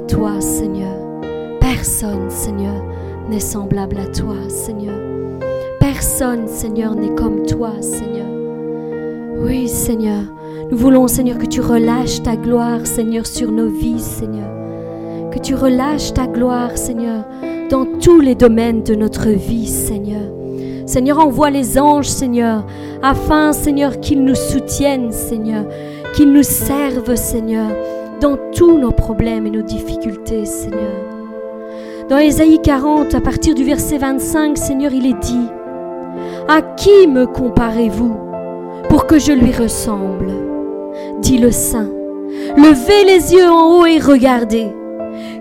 toi, Seigneur Personne, Seigneur, n'est semblable à toi, Seigneur. Personne, Seigneur, n'est comme toi, Seigneur. Oui, Seigneur, nous voulons, Seigneur, que tu relâches ta gloire, Seigneur, sur nos vies, Seigneur. Que tu relâches ta gloire, Seigneur, dans tous les domaines de notre vie, Seigneur. Seigneur, envoie les anges, Seigneur, afin, Seigneur, qu'ils nous soutiennent, Seigneur, qu'ils nous servent, Seigneur, dans tous nos problèmes et nos difficultés, Seigneur. Dans Ésaïe 40, à partir du verset 25, Seigneur, il est dit, À qui me comparez-vous pour que je lui ressemble? Dit le Saint. Levez les yeux en haut et regardez.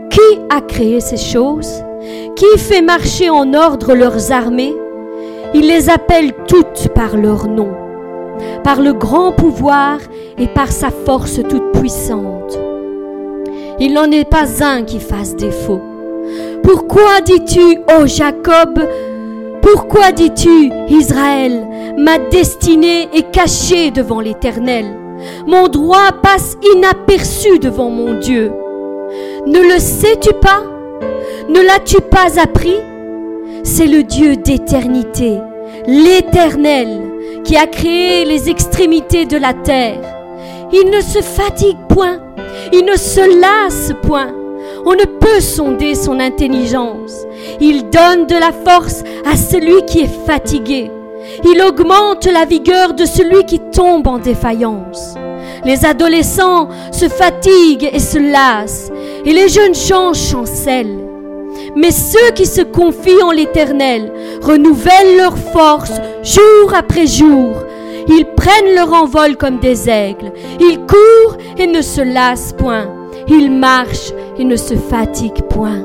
Qui a créé ces choses? Qui fait marcher en ordre leurs armées? Il les appelle toutes par leur nom, par le grand pouvoir et par sa force toute puissante. Il n'en est pas un qui fasse défaut. Pourquoi dis-tu, ô Jacob, pourquoi dis-tu, Israël, ma destinée est cachée devant l'Éternel Mon droit passe inaperçu devant mon Dieu. Ne le sais-tu pas? Ne l'as-tu pas appris? C'est le Dieu d'éternité, l'Éternel, qui a créé les extrémités de la terre. Il ne se fatigue point, il ne se lasse point. On ne peut sonder son intelligence. Il donne de la force à celui qui est fatigué. Il augmente la vigueur de celui qui tombe en défaillance. Les adolescents se fatiguent et se lassent, et les jeunes gens chancellent. Mais ceux qui se confient en l'Éternel renouvellent leur force jour après jour. Ils prennent leur envol comme des aigles. Ils courent et ne se lassent point. Ils marchent et ne se fatiguent point.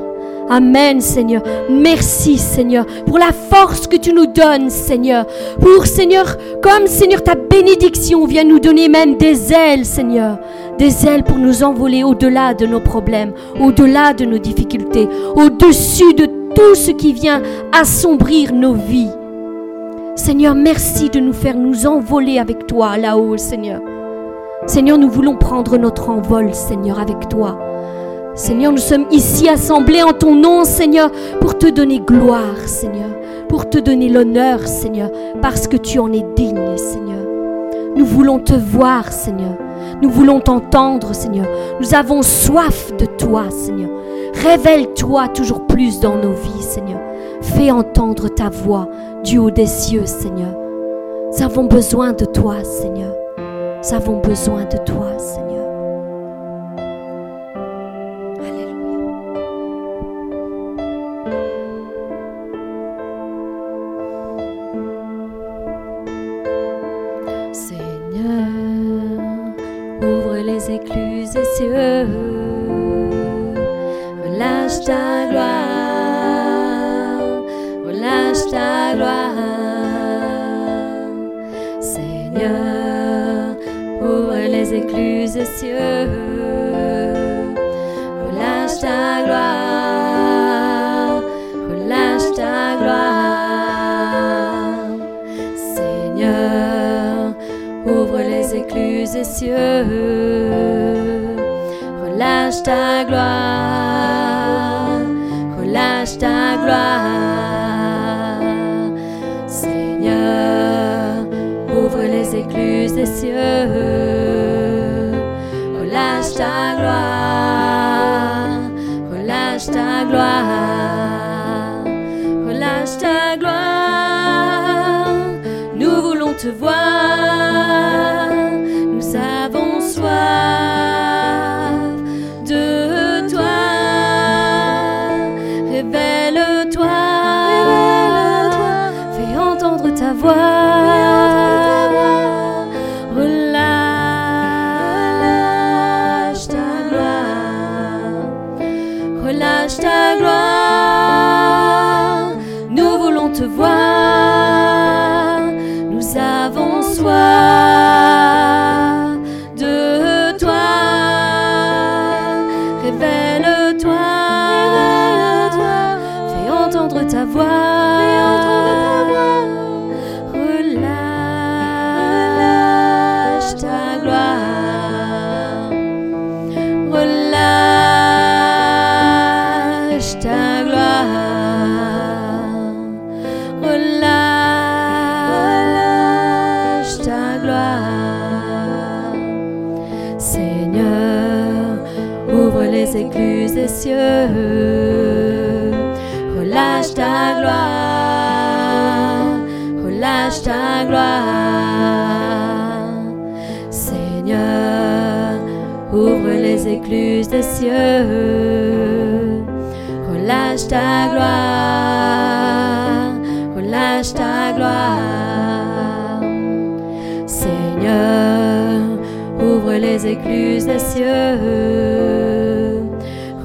Amen, Seigneur. Merci, Seigneur, pour la force que tu nous donnes, Seigneur. Pour, Seigneur, comme, Seigneur, ta bénédiction vient nous donner même des ailes, Seigneur. Des ailes pour nous envoler au-delà de nos problèmes, au-delà de nos difficultés, au-dessus de tout ce qui vient assombrir nos vies. Seigneur, merci de nous faire nous envoler avec toi là-haut, Seigneur. Seigneur, nous voulons prendre notre envol, Seigneur, avec toi. Seigneur, nous sommes ici assemblés en ton nom, Seigneur, pour te donner gloire, Seigneur, pour te donner l'honneur, Seigneur, parce que tu en es digne, Seigneur. Nous voulons te voir, Seigneur. Nous voulons t'entendre, Seigneur. Nous avons soif de toi, Seigneur. Révèle-toi toujours plus dans nos vies, Seigneur. Fais entendre ta voix du haut des cieux, Seigneur. Nous avons besoin de toi, Seigneur. Nous avons besoin de toi, Seigneur. Relâche ta gloire, relâche ta gloire, Seigneur, ouvre les écluses des cieux, relâche ta gloire, relâche ta gloire, Seigneur, ouvre les écluses des cieux relâche ta gloire, relâche ta gloire. Seigneur, ouvre les écluses des cieux, relâche ta gloire, relâche ta gloire, relâche ta gloire. Nous voulons te voir, Relâche ta gloire, relâche ta gloire. Seigneur, ouvre les écluses des cieux.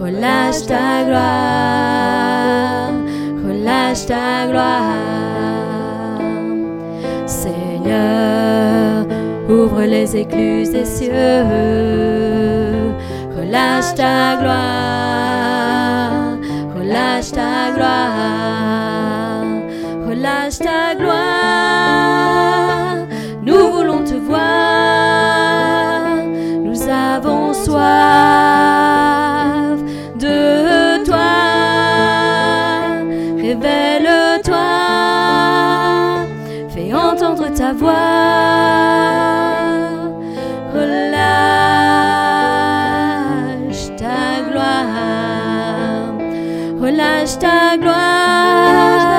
Relâche ta gloire, relâche ta gloire. Seigneur, ouvre les écluses des cieux. Relâche ta gloire, relâche ta gloire, relâche ta gloire.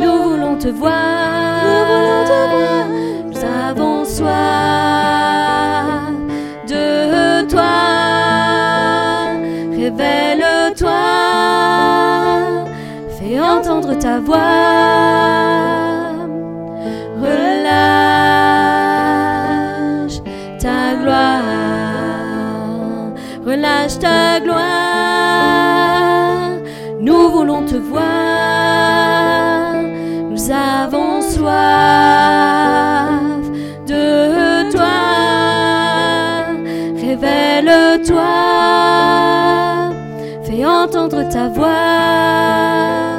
Nous voulons te voir, nous avons soif de toi. Révèle-toi, fais entendre ta voix. Relâche ta gloire, relâche ta gloire. Nous voulons te voir, nous avons soif de toi. Révèle-toi, fais entendre ta voix.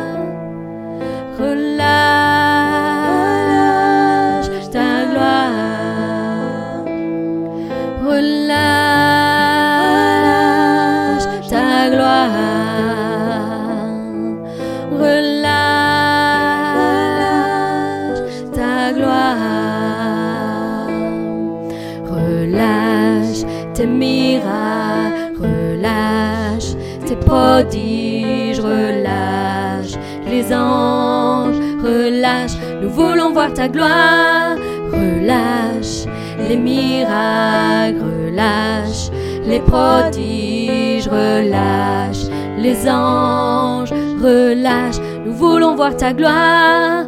Gloire. Relâche les miracles. Relâche les prodiges. Relâche les anges. Relâche, nous voulons voir ta gloire.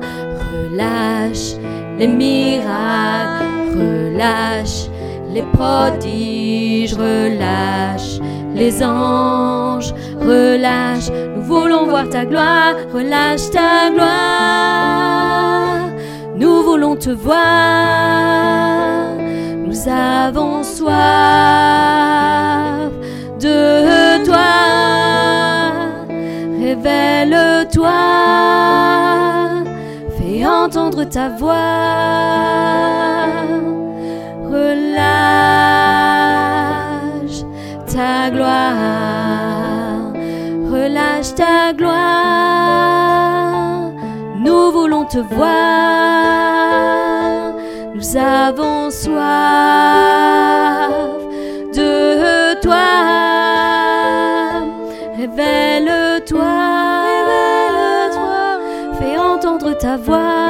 Relâche les miracles. Relâche les prodiges. Relâche les anges. Relâche, nous voulons voir ta gloire. Relâche ta gloire. Nous voulons te voir. Nous avons soif de toi. Révèle-toi. Fais entendre ta voix. Relâche ta gloire. Relâche ta gloire. Te voir. Nous avons soif de toi. Révèle-toi. Fais entendre ta voix.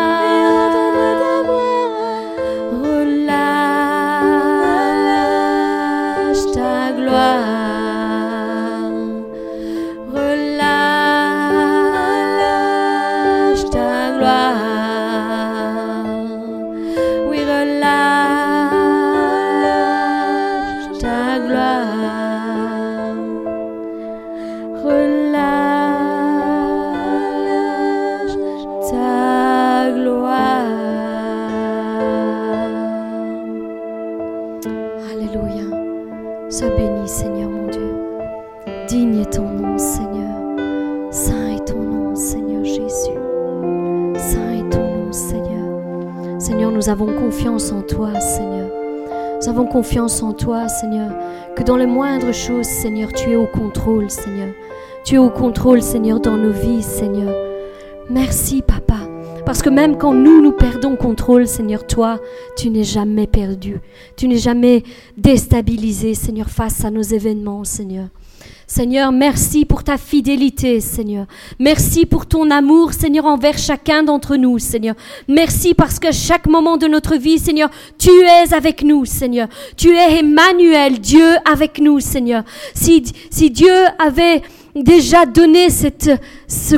Sois béni, Seigneur mon Dieu. Digne est ton nom, Seigneur. Saint est ton nom, Seigneur Jésus. Saint est ton nom, Seigneur. Seigneur, nous avons confiance en toi, Seigneur. Nous avons confiance en toi, Seigneur, que dans les moindres choses, Seigneur, tu es au contrôle, Seigneur. Tu es au contrôle, Seigneur, dans nos vies, Seigneur. Merci, Parce que même quand nous, nous perdons contrôle, Seigneur, toi, tu n'es jamais perdu. Tu n'es jamais déstabilisé, Seigneur, face à nos événements, Seigneur. Seigneur, merci pour ta fidélité, Seigneur. Merci pour ton amour, Seigneur, envers chacun d'entre nous, Seigneur. Merci parce qu'à chaque moment de notre vie, Seigneur, tu es avec nous, Seigneur. Tu es Emmanuel, Dieu avec nous, Seigneur. Si, si Dieu avait déjà donné cette, ce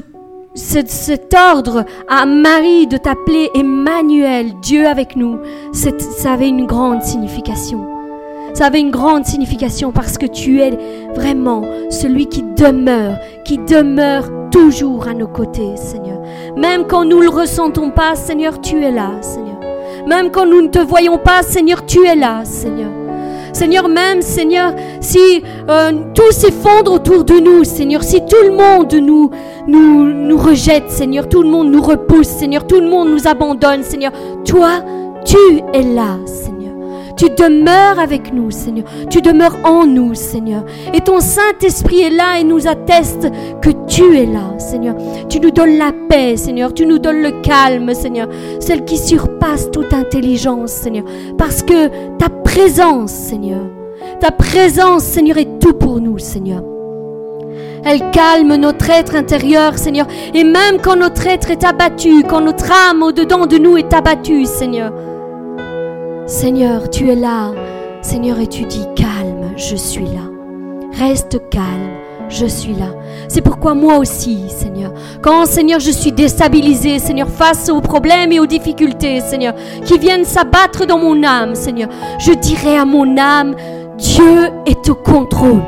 cet, ordre à Marie de t'appeler Emmanuel, Dieu avec nous, ça avait une grande signification. Ça avait une grande signification parce que tu es vraiment celui qui demeure, qui demeure toujours à nos côtés, Seigneur. Même quand nous ne le ressentons pas, Seigneur, tu es là, Seigneur. Même quand nous ne te voyons pas, Seigneur, tu es là, Seigneur. Seigneur, même, Seigneur, si euh, tout s'effondre autour de nous, Seigneur, si tout le monde nous, nous, nous rejette, Seigneur, tout le monde nous repousse, Seigneur, tout le monde nous abandonne, Seigneur, toi, tu es là, Seigneur. Tu demeures avec nous, Seigneur. Tu demeures en nous, Seigneur. Et ton Saint-Esprit est là et nous atteste que tu es là, Seigneur. Tu nous donnes la paix, Seigneur. Tu nous donnes le calme, Seigneur. Celle qui surpasse toute intelligence, Seigneur. Parce que ta présence, Seigneur, ta présence, Seigneur, est tout pour nous, Seigneur. Elle calme notre être intérieur, Seigneur. Et même quand notre être est abattu, quand notre âme au-dedans de nous est abattue, Seigneur, Seigneur, tu es là. Seigneur, et tu dis, calme, je suis là. Reste calme, je suis là. C'est pourquoi moi aussi, Seigneur, quand, Seigneur, je suis déstabilisé, Seigneur, face aux problèmes et aux difficultés, Seigneur, qui viennent s'abattre dans mon âme, Seigneur, je dirai à mon âme, Dieu est au contrôle.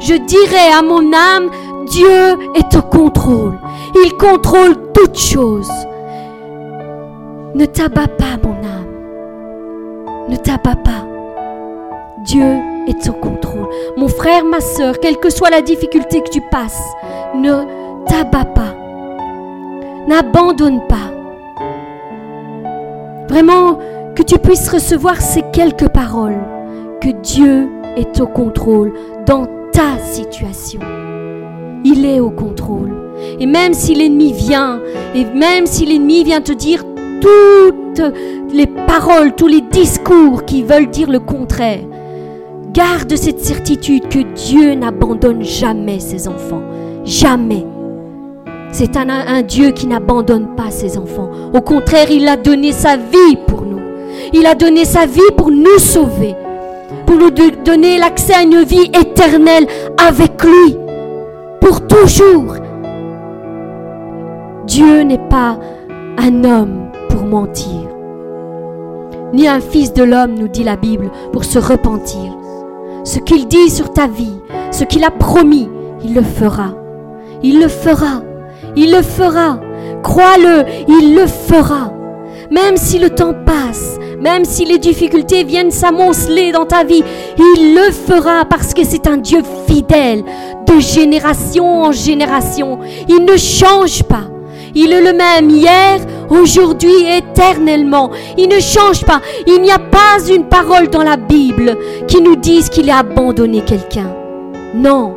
Je dirai à mon âme, Dieu est au contrôle. Il contrôle toutes choses. Ne t'abats pas, mon âme. Ne t'abats pas. Dieu est au contrôle. Mon frère, ma soeur, quelle que soit la difficulté que tu passes, ne t'abats pas. N'abandonne pas. Vraiment, que tu puisses recevoir ces quelques paroles, que Dieu est au contrôle dans ta situation. Il est au contrôle. Et même si l'ennemi vient, et même si l'ennemi vient te dire les paroles, tous les discours qui veulent dire le contraire. Garde cette certitude que Dieu n'abandonne jamais ses enfants. Jamais. C'est un, un, Dieu qui n'abandonne pas ses enfants. Au contraire, il a donné sa vie pour nous. Il a donné sa vie pour nous sauver. Pour nous donner l'accès à une vie éternelle avec lui. Pour toujours. Dieu n'est pas un homme pour mentir, ni un fils de l'homme, nous dit la Bible, pour se repentir. Ce qu'il dit sur ta vie, ce qu'il a promis, il le fera. Il le fera. Il le fera. Crois-le, il le fera. Même si le temps passe, même si les difficultés viennent s'amonceler dans ta vie, il le fera parce que c'est un Dieu fidèle de génération en génération. Il ne change pas. Il est le même hier, aujourd'hui éternellement. Il ne change pas. Il n'y a pas une parole dans la Bible qui nous dise qu'il a abandonné quelqu'un. Non.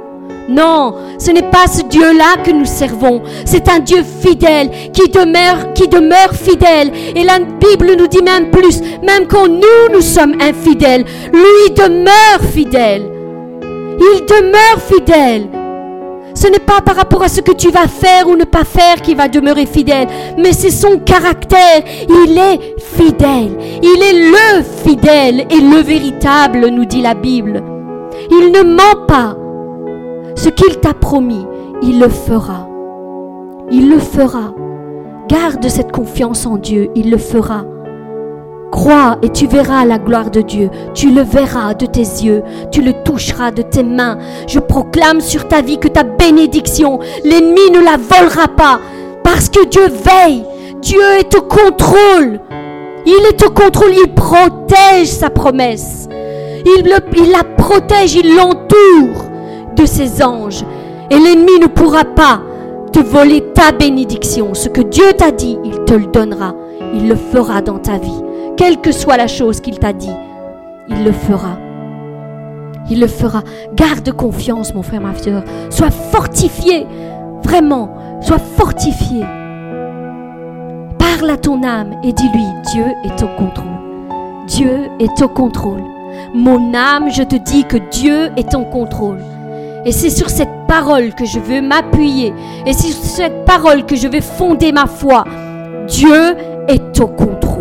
Non, ce n'est pas ce Dieu-là que nous servons. C'est un Dieu fidèle qui demeure, qui demeure fidèle. Et la Bible nous dit même plus, même quand nous, nous sommes infidèles, lui demeure fidèle. Il demeure fidèle. Ce n'est pas par rapport à ce que tu vas faire ou ne pas faire qu'il va demeurer fidèle, mais c'est son caractère. Il est fidèle. Il est le fidèle et le véritable, nous dit la Bible. Il ne ment pas. Ce qu'il t'a promis, il le fera. Il le fera. Garde cette confiance en Dieu, il le fera. Crois et tu verras la gloire de Dieu. Tu le verras de tes yeux. Tu le toucheras de tes mains. Je proclame sur ta vie que ta bénédiction, l'ennemi ne la volera pas. Parce que Dieu veille. Dieu est au contrôle. Il est au contrôle. Il protège sa promesse. Il, il la protège. Il l'entoure de ses anges. Et l'ennemi ne pourra pas te voler ta bénédiction. Ce que Dieu t'a dit, il te le donnera. Il le fera dans ta vie quelle que soit la chose qu'il t'a dit, il le fera. Il le fera. Garde confiance, mon frère, ma soeur. Sois fortifié. Vraiment, sois fortifié. Par Parle à ton âme et dis-lui, Dieu est au contrôle. Dieu est au contrôle. Mon âme, je te dis que Dieu est en contrôle. Et c'est sur cette parole que je veux m'appuyer. Et c'est sur cette parole que je vais fonder ma foi. Dieu est au contrôle.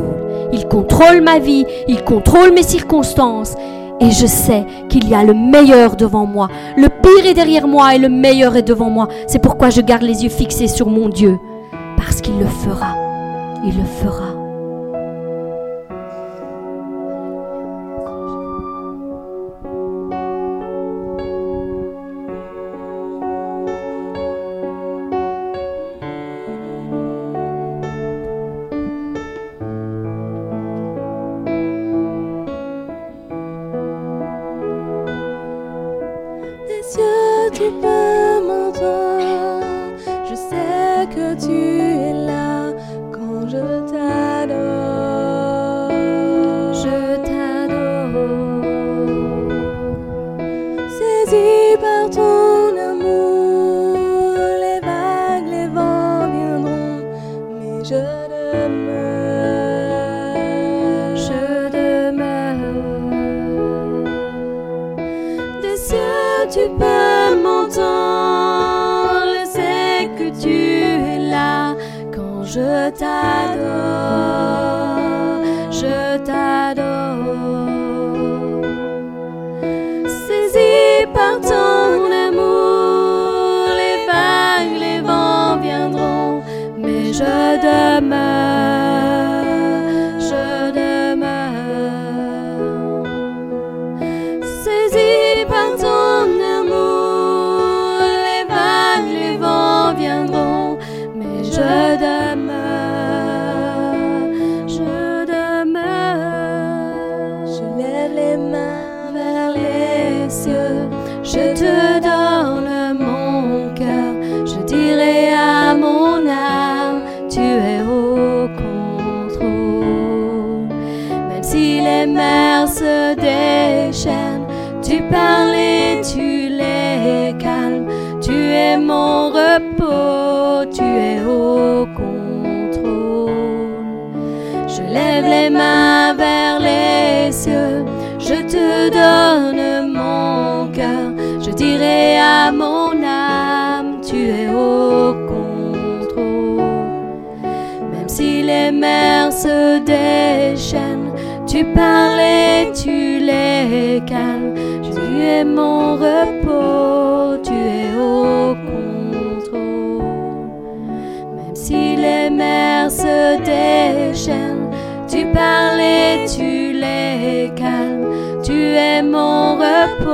Il contrôle ma vie, il contrôle mes circonstances. Et je sais qu'il y a le meilleur devant moi. Le pire est derrière moi et le meilleur est devant moi. C'est pourquoi je garde les yeux fixés sur mon Dieu. Parce qu'il le fera. Il le fera.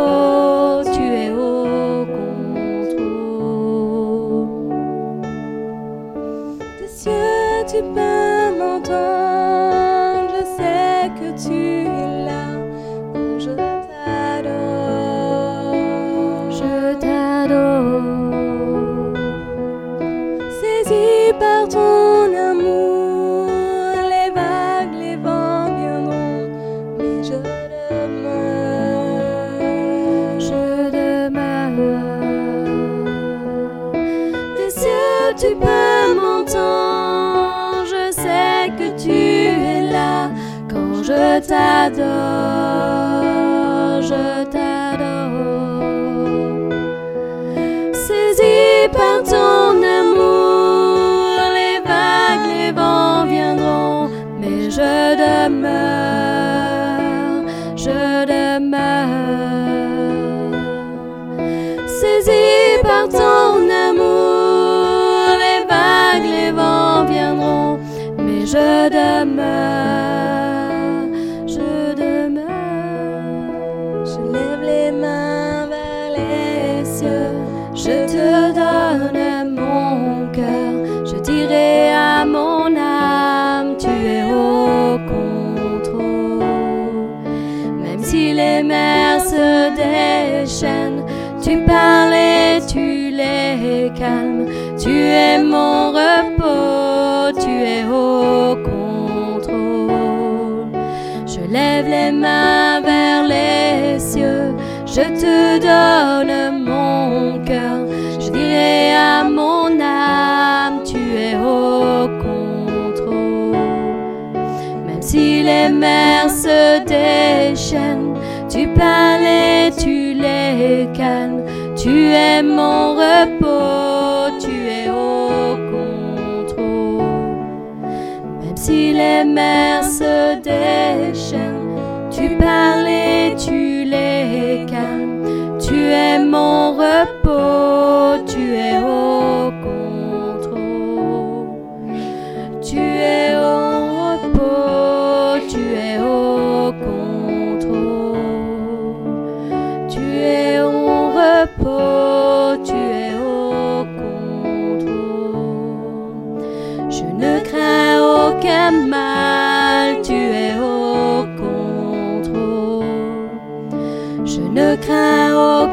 Oh. Je dirai à mon âme, tu es au contrôle. les mers se déchaînent, tu parles et tu les calmes. Tu es mon repos, tu es au contrôle. Même si les mers se déchaînent, es mon repos, tu es au contrôle. Tu es au repos, tu es au contrôle. Tu es au repos, tu es au contrôle. Je ne crains aucun mal,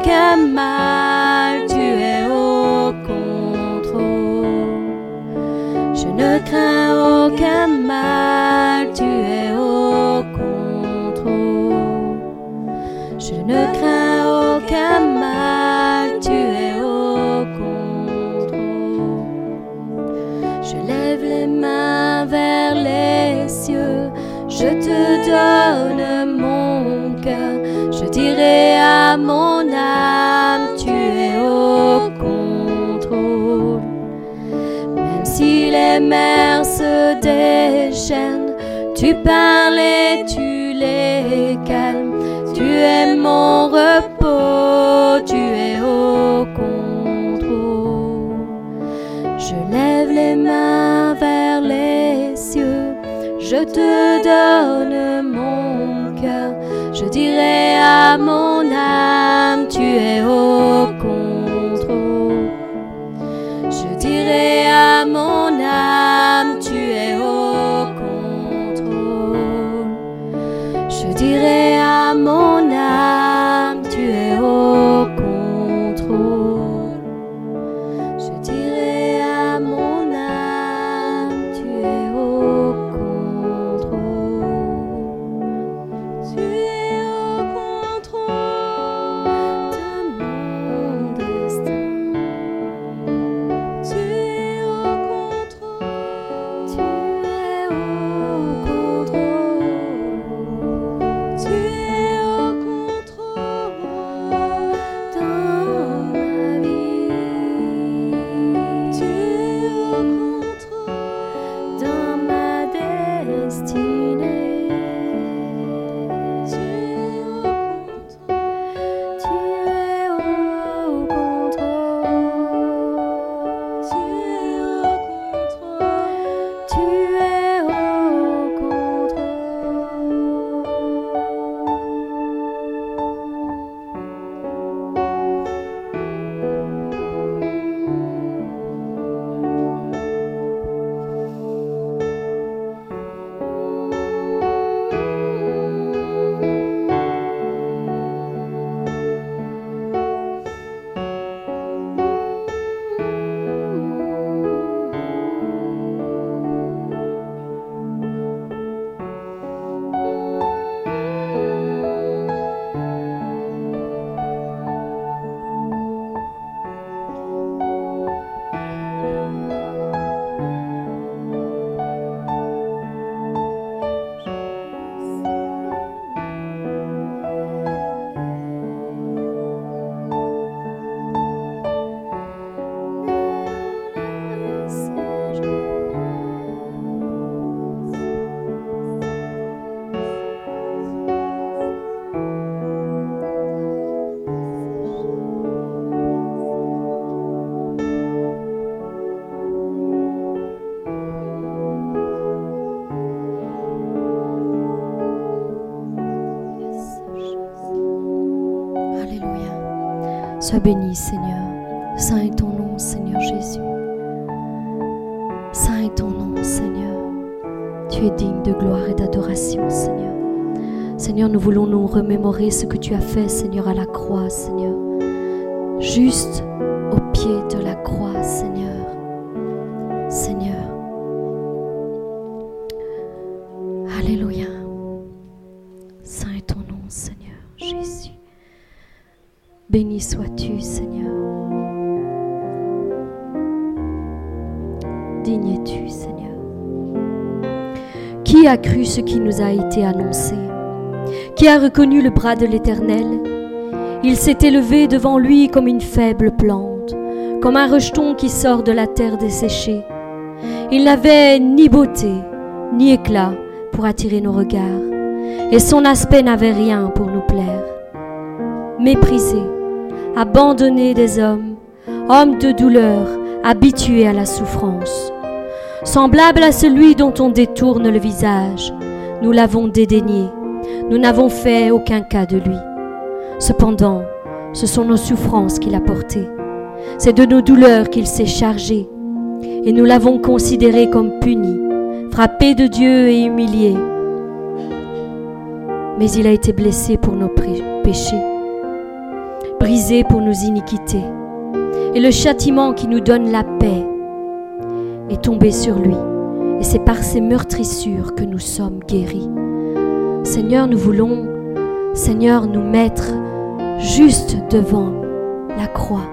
aucun mal, tu es au contrôle. Je ne crains aucun mal, les mers se déchaînent, tu parles et tu les calmes. Tu es mon repos, tu es au contrôle. Je lève les mains vers les cieux, je te donne mon cœur. Je dirai à mon âme, tu es au contrôle. Je dirai à dirai à mon Sois béni, Seigneur. Saint est ton nom, Seigneur Jésus. Saint est ton nom, Seigneur. Tu es digne de gloire et d'adoration, Seigneur. Seigneur, nous voulons nous remémorer ce que tu as fait, Seigneur, à la croix, Seigneur. Juste au pied de la croix, A cru ce qui nous a été annoncé Qui a reconnu le bras de l'Éternel Il s'est élevé devant lui comme une faible plante, comme un rejeton qui sort de la terre desséchée. Il n'avait ni beauté, ni éclat pour attirer nos regards, et son aspect n'avait rien pour nous plaire. Méprisé, abandonné des hommes, homme de douleur, habitué à la souffrance. Semblable à celui dont on détourne le visage, nous l'avons dédaigné, nous n'avons fait aucun cas de lui. Cependant, ce sont nos souffrances qu'il a portées, c'est de nos douleurs qu'il s'est chargé, et nous l'avons considéré comme puni, frappé de Dieu et humilié. Mais il a été blessé pour nos péchés, brisé pour nos iniquités et le châtiment qui nous donne la paix est tombé sur lui. Et c'est par ses meurtrissures que nous sommes guéris. Seigneur, nous voulons, Seigneur, nous mettre juste devant la croix,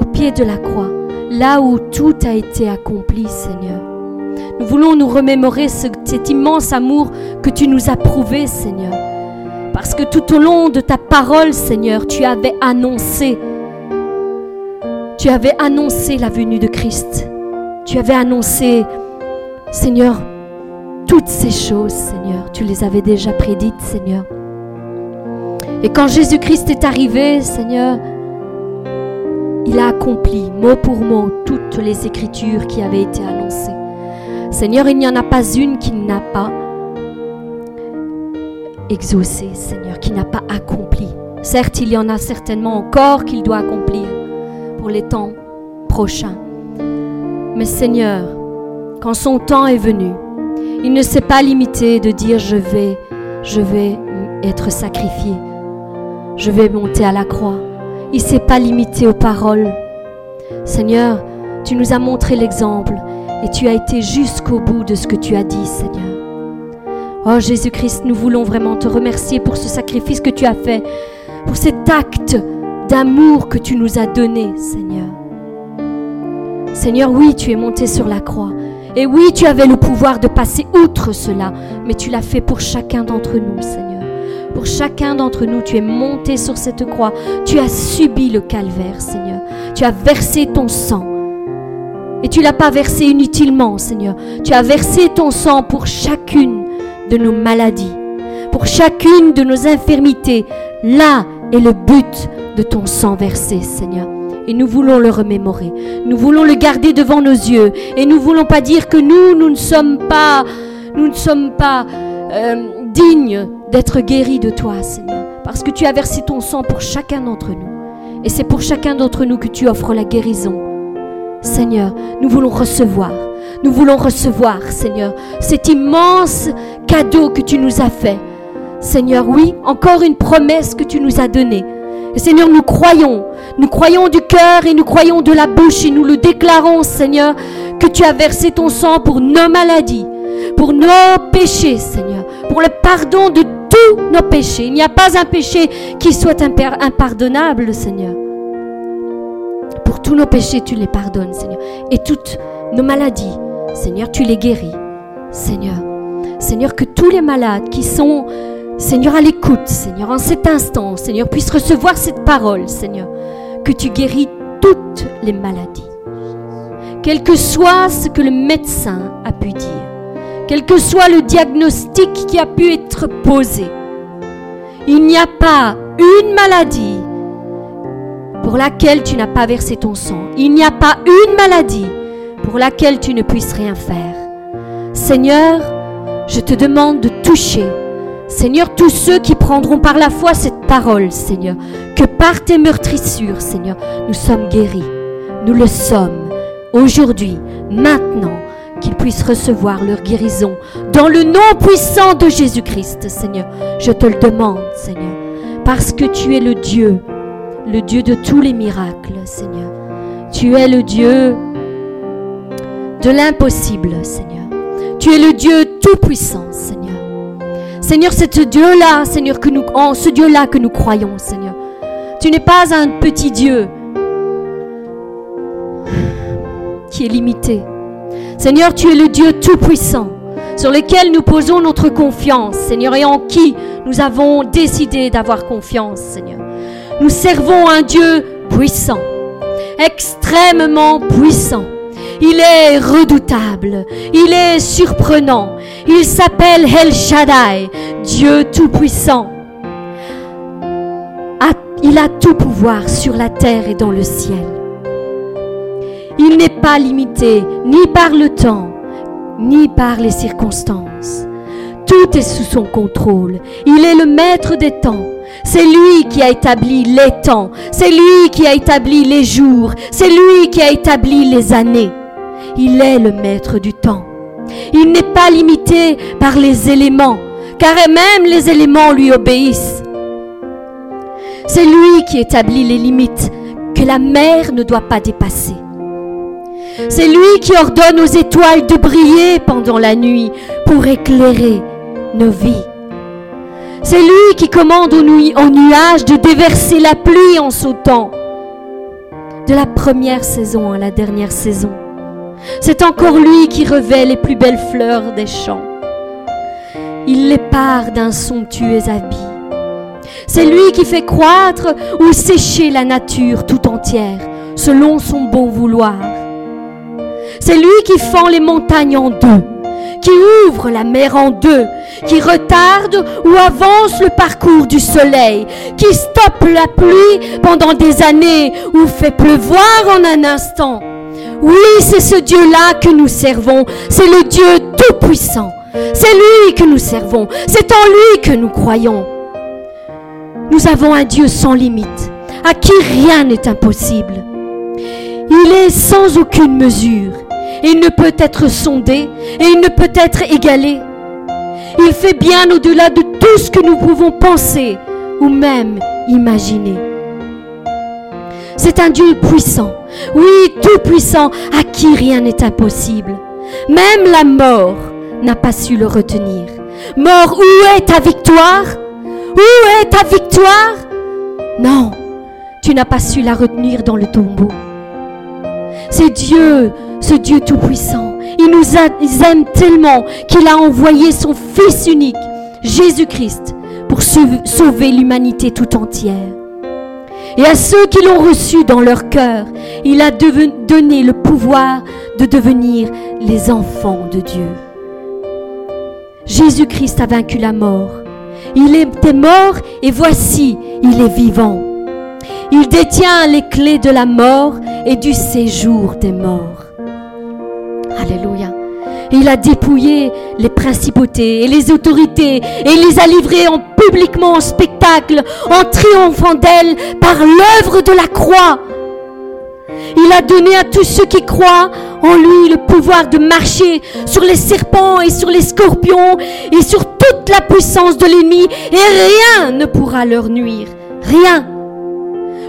au pied de la croix, là où tout a été accompli, Seigneur. Nous voulons nous remémorer cet immense amour que tu nous as prouvé, Seigneur. Parce que tout au long de ta parole, Seigneur, tu avais annoncé tu avais annoncé la venue de Christ. Tu avais annoncé, Seigneur, toutes ces choses, Seigneur. Tu les avais déjà prédites, Seigneur. Et quand Jésus-Christ est arrivé, Seigneur, il a accompli mot pour mot toutes les écritures qui avaient été annoncées. Seigneur, il n'y en a pas une qui n'a pas exaucé, Seigneur, qui n'a pas accompli. Certes, il y en a certainement encore qu'il doit accomplir pour les temps prochains. Mais Seigneur, quand son temps est venu, il ne s'est pas limité de dire je vais, je vais être sacrifié, je vais monter à la croix. Il ne s'est pas limité aux paroles. Seigneur, tu nous as montré l'exemple et tu as été jusqu'au bout de ce que tu as dit, Seigneur. Oh Jésus-Christ, nous voulons vraiment te remercier pour ce sacrifice que tu as fait, pour cet acte d'amour que tu nous as donné, Seigneur. Seigneur, oui, tu es monté sur la croix. Et oui, tu avais le pouvoir de passer outre cela, mais tu l'as fait pour chacun d'entre nous, Seigneur. Pour chacun d'entre nous, tu es monté sur cette croix. Tu as subi le calvaire, Seigneur. Tu as versé ton sang. Et tu l'as pas versé inutilement, Seigneur. Tu as versé ton sang pour chacune de nos maladies, pour chacune de nos infirmités. Là est le but de ton sang versé, Seigneur. Et nous voulons le remémorer. Nous voulons le garder devant nos yeux. Et nous voulons pas dire que nous, nous ne sommes pas, nous ne sommes pas euh, dignes d'être guéris de toi, Seigneur. Parce que tu as versé ton sang pour chacun d'entre nous. Et c'est pour chacun d'entre nous que tu offres la guérison. Seigneur, nous voulons recevoir. Nous voulons recevoir, Seigneur, cet immense cadeau que tu nous as fait. Seigneur, oui, encore une promesse que tu nous as donnée. Seigneur, nous croyons, nous croyons du cœur et nous croyons de la bouche et nous le déclarons, Seigneur, que tu as versé ton sang pour nos maladies, pour nos péchés, Seigneur, pour le pardon de tous nos péchés. Il n'y a pas un péché qui soit impardonnable, Seigneur. Pour tous nos péchés, tu les pardonnes, Seigneur. Et toutes nos maladies, Seigneur, tu les guéris, Seigneur. Seigneur, que tous les malades qui sont Seigneur, à l'écoute, Seigneur, en cet instant, Seigneur, puisse recevoir cette parole, Seigneur, que tu guéris toutes les maladies. Quel que soit ce que le médecin a pu dire, quel que soit le diagnostic qui a pu être posé, il n'y a pas une maladie pour laquelle tu n'as pas versé ton sang. Il n'y a pas une maladie pour laquelle tu ne puisses rien faire. Seigneur, je te demande de toucher Seigneur, tous ceux qui prendront par la foi cette parole, Seigneur, que par tes meurtrissures, Seigneur, nous sommes guéris. Nous le sommes aujourd'hui, maintenant, qu'ils puissent recevoir leur guérison dans le nom puissant de Jésus-Christ, Seigneur. Je te le demande, Seigneur, parce que tu es le Dieu, le Dieu de tous les miracles, Seigneur. Tu es le Dieu de l'impossible, Seigneur. Tu es le Dieu tout-puissant, Seigneur. Seigneur, c'est ce Dieu-là, Seigneur, que nous, en ce Dieu-là que nous croyons, Seigneur. Tu n'es pas un petit Dieu qui est limité. Seigneur, tu es le Dieu tout-puissant, sur lesquels nous posons notre confiance, Seigneur, et en qui nous avons décidé d'avoir confiance, Seigneur. Nous servons un Dieu puissant, extrêmement puissant. Il est redoutable, il est surprenant, il s'appelle El Shaddai, Dieu Tout-Puissant. Il a tout pouvoir sur la terre et dans le ciel. Il n'est pas limité ni par le temps, ni par les circonstances. Tout est sous son contrôle. Il est le maître des temps. C'est lui qui a établi les temps. C'est lui qui a établi les jours. C'est lui qui a établi les années. Il est le maître du temps. Il n'est pas limité par les éléments, car même les éléments lui obéissent. C'est lui qui établit les limites que la mer ne doit pas dépasser. C'est lui qui ordonne aux étoiles de briller pendant la nuit pour éclairer nos vies. C'est lui qui commande aux, nuages de déverser la pluie en sautant. De la première saison à la dernière saison. C'est encore lui qui revêt les plus belles fleurs des champs. Il les part d'un somptueux habit. C'est lui qui fait croître ou sécher la nature tout entière, selon son bon vouloir. C'est lui qui fend les montagnes en deux, qui ouvre la mer en deux, qui retarde ou avance le parcours du soleil, qui stoppe la pluie pendant des années ou fait pleuvoir en un instant. Oui, c'est ce Dieu-là que nous servons. C'est le Dieu Tout-Puissant. C'est lui que nous servons. C'est en lui que nous croyons. Nous avons un Dieu sans limite, à qui rien n'est impossible. Il est sans aucune mesure. Il ne peut être sondé et il ne peut être égalé. Il fait bien au-delà de tout ce que nous pouvons penser ou même imaginer. C'est un Dieu puissant, oui, tout puissant, à qui rien n'est impossible. Même la mort n'a pas su le retenir. Mort, où est ta victoire? Où est ta victoire? Non, tu n'as pas su la retenir dans le tombeau. C'est Dieu, ce Dieu tout-puissant. Il nous aime tellement qu'il a envoyé son Fils unique, Jésus-Christ, pour sauver l'humanité tout entière. Et à ceux qui l'ont reçu dans leur cœur, il a donné le pouvoir de devenir les enfants de Dieu. Jésus-Christ a vaincu la mort. Il était mort et voici, il est vivant. Il détient les clés de la mort et du séjour des morts. Alléluia. Il a dépouillé les principautés et les autorités et les a livrées en publiquement en spectacle, en triomphant d'elles par l'œuvre de la croix. Il a donné à tous ceux qui croient en lui le pouvoir de marcher sur les serpents et sur les scorpions et sur toute la puissance de l'ennemi et rien ne pourra leur nuire. Rien.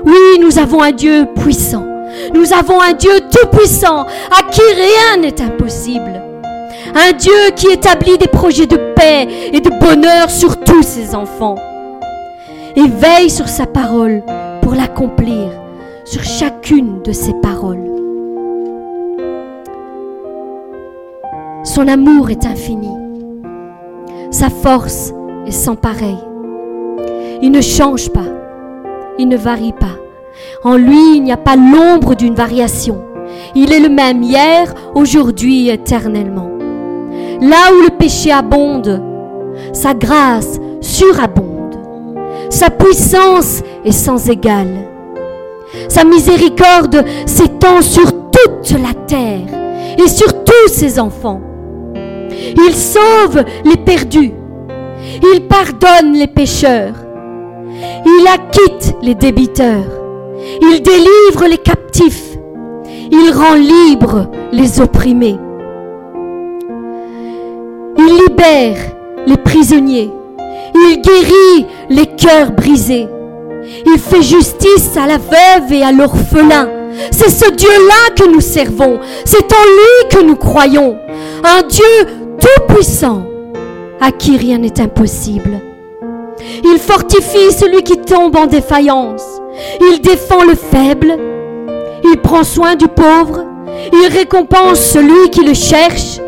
Oui, nous avons un Dieu puissant. Nous avons un Dieu tout-puissant à qui rien n'est impossible. Un Dieu qui établit des projets de paix et de bonheur sur tous ses enfants. Et veille sur sa parole pour l'accomplir, sur chacune de ses paroles. Son amour est infini. Sa force est sans pareil. Il ne change pas. Il ne varie pas. En lui, il n'y a pas l'ombre d'une variation. Il est le même hier, aujourd'hui, éternellement. Là où le péché abonde, sa grâce surabonde. Sa puissance est sans égale. Sa miséricorde s'étend sur toute la terre et sur tous ses enfants. Il sauve les perdus. Il pardonne les pécheurs. Il acquitte les débiteurs. Il délivre les captifs. Il rend libres les opprimés. Libère les prisonniers. Il guérit les cœurs brisés. Il fait justice à la veuve et à l'orphelin. C'est ce Dieu-là que nous servons. C'est en lui que nous croyons. Un Dieu tout-puissant à qui rien n'est impossible. Il fortifie celui qui tombe en défaillance. Il défend le faible. Il prend soin du pauvre. Il récompense celui qui le cherche.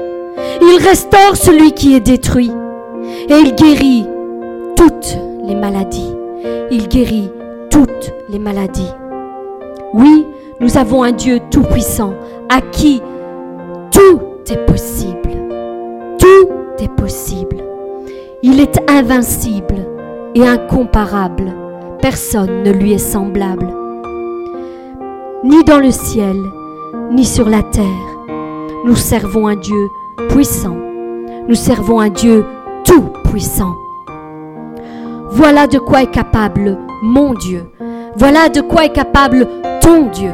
Il restaure celui qui est détruit. Et il guérit toutes les maladies. Il guérit toutes les maladies. Oui, nous avons un Dieu tout-puissant à qui tout est possible. Tout est possible. Il est invincible et incomparable. Personne ne lui est semblable. Ni dans le ciel, ni sur la terre. Nous servons un Dieu puissant. Nous servons un Dieu tout-puissant. Voilà de quoi est capable mon Dieu. Voilà de quoi est capable ton Dieu.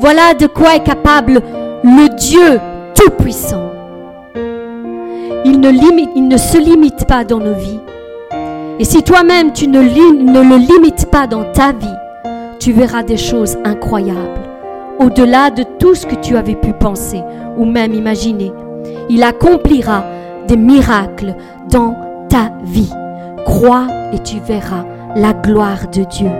Voilà de quoi est capable le Dieu tout-puissant. Il ne, limite, il ne se limite pas dans nos vies. Et si toi-même tu ne le limites pas dans ta vie, tu verras des choses incroyables, au-delà de tout ce que tu avais pu penser ou même imaginer. Il accomplira des miracles dans ta vie. Crois et tu verras la gloire de Dieu.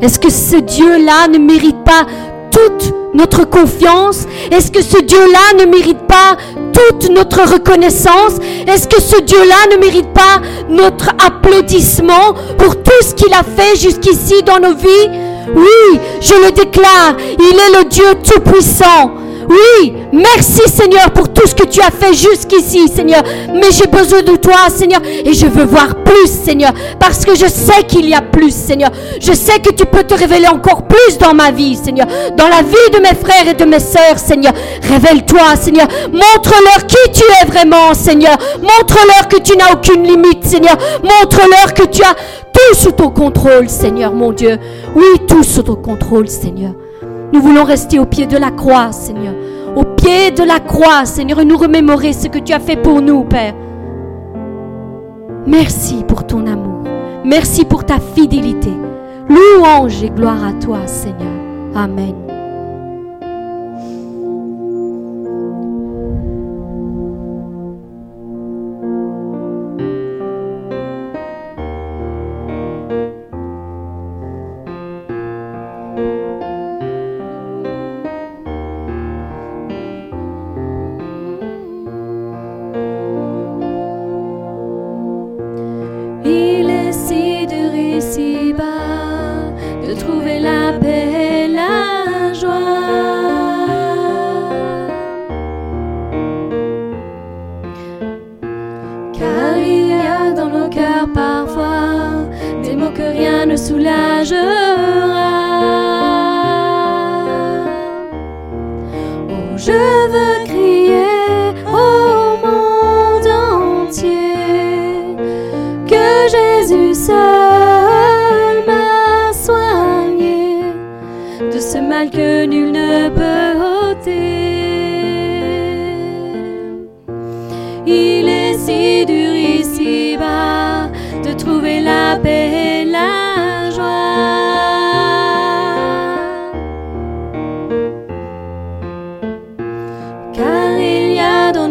Est-ce que ce Dieu-là ne mérite pas toute notre confiance? Est-ce que ce Dieu-là ne mérite pas toute notre reconnaissance? Est-ce que ce Dieu-là ne mérite pas notre applaudissement pour tout ce qu'il a fait jusqu'ici dans nos vies? Oui, je le déclare, il est le Dieu Tout-Puissant. Oui, merci Seigneur pour tout ce que tu as fait jusqu'ici, Seigneur. Mais j'ai besoin de toi, Seigneur. Et je veux voir plus, Seigneur. Parce que je sais qu'il y a plus, Seigneur. Je sais que tu peux te révéler encore plus dans ma vie, Seigneur. Dans la vie de mes frères et de mes sœurs, Seigneur. Révèle-toi, Seigneur. Montre-leur qui tu es vraiment, Seigneur. Montre-leur que tu n'as aucune limite, Seigneur. Montre-leur que tu as tout sous ton contrôle, Seigneur, mon Dieu. Oui, tout sous ton contrôle, Seigneur. Nous voulons rester au pied de la croix, Seigneur. Au pied de la croix, Seigneur, et nous remémorer ce que tu as fait pour nous, Père. Merci pour ton amour. Merci pour ta fidélité. Louange et gloire à toi, Seigneur. Amen.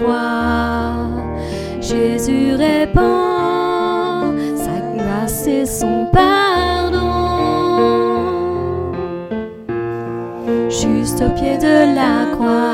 croix. Jésus répand sa grâce et son pardon. Juste au pied de la croix.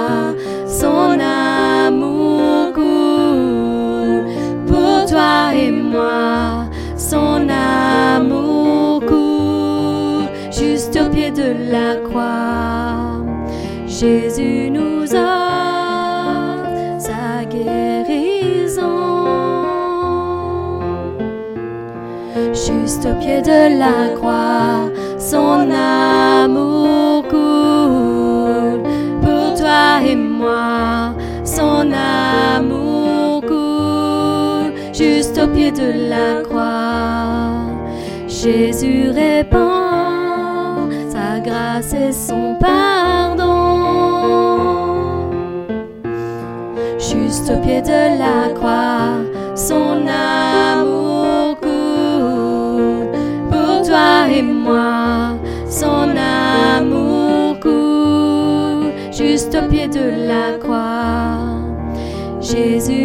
de la croix, son amour coule pour toi et moi, son amour coule juste au pied de la croix. Jésus répand sa grâce et son pardon. Juste au pied de la croix, la croix. Jésus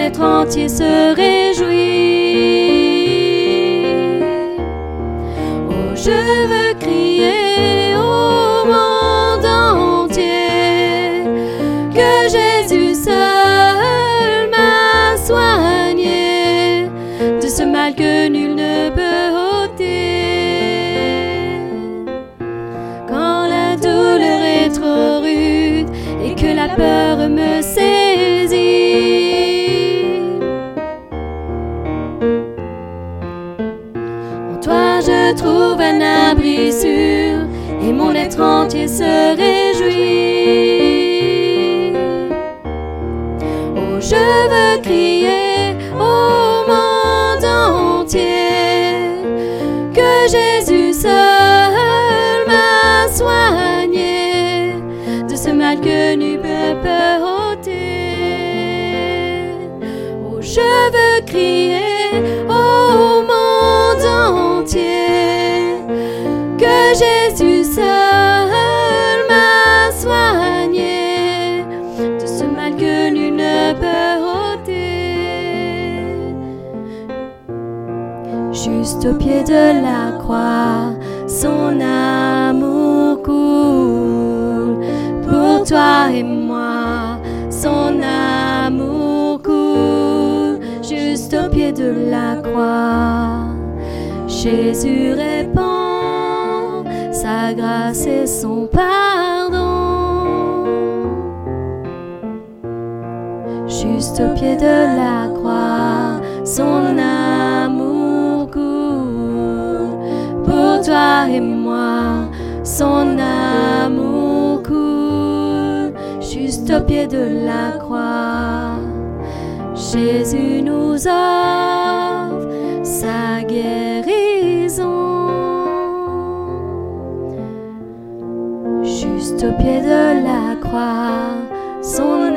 planète entière serait Christ au pied de la croix, son amour coule pour toi et moi, son amour coule juste au pied de la croix. Jésus répand sa grâce et son pardon. Juste au pied de la croix, son amour toi et moi, son amour coule juste au pied de la croix. Jésus nous offre sa guérison. Juste au pied de la croix, son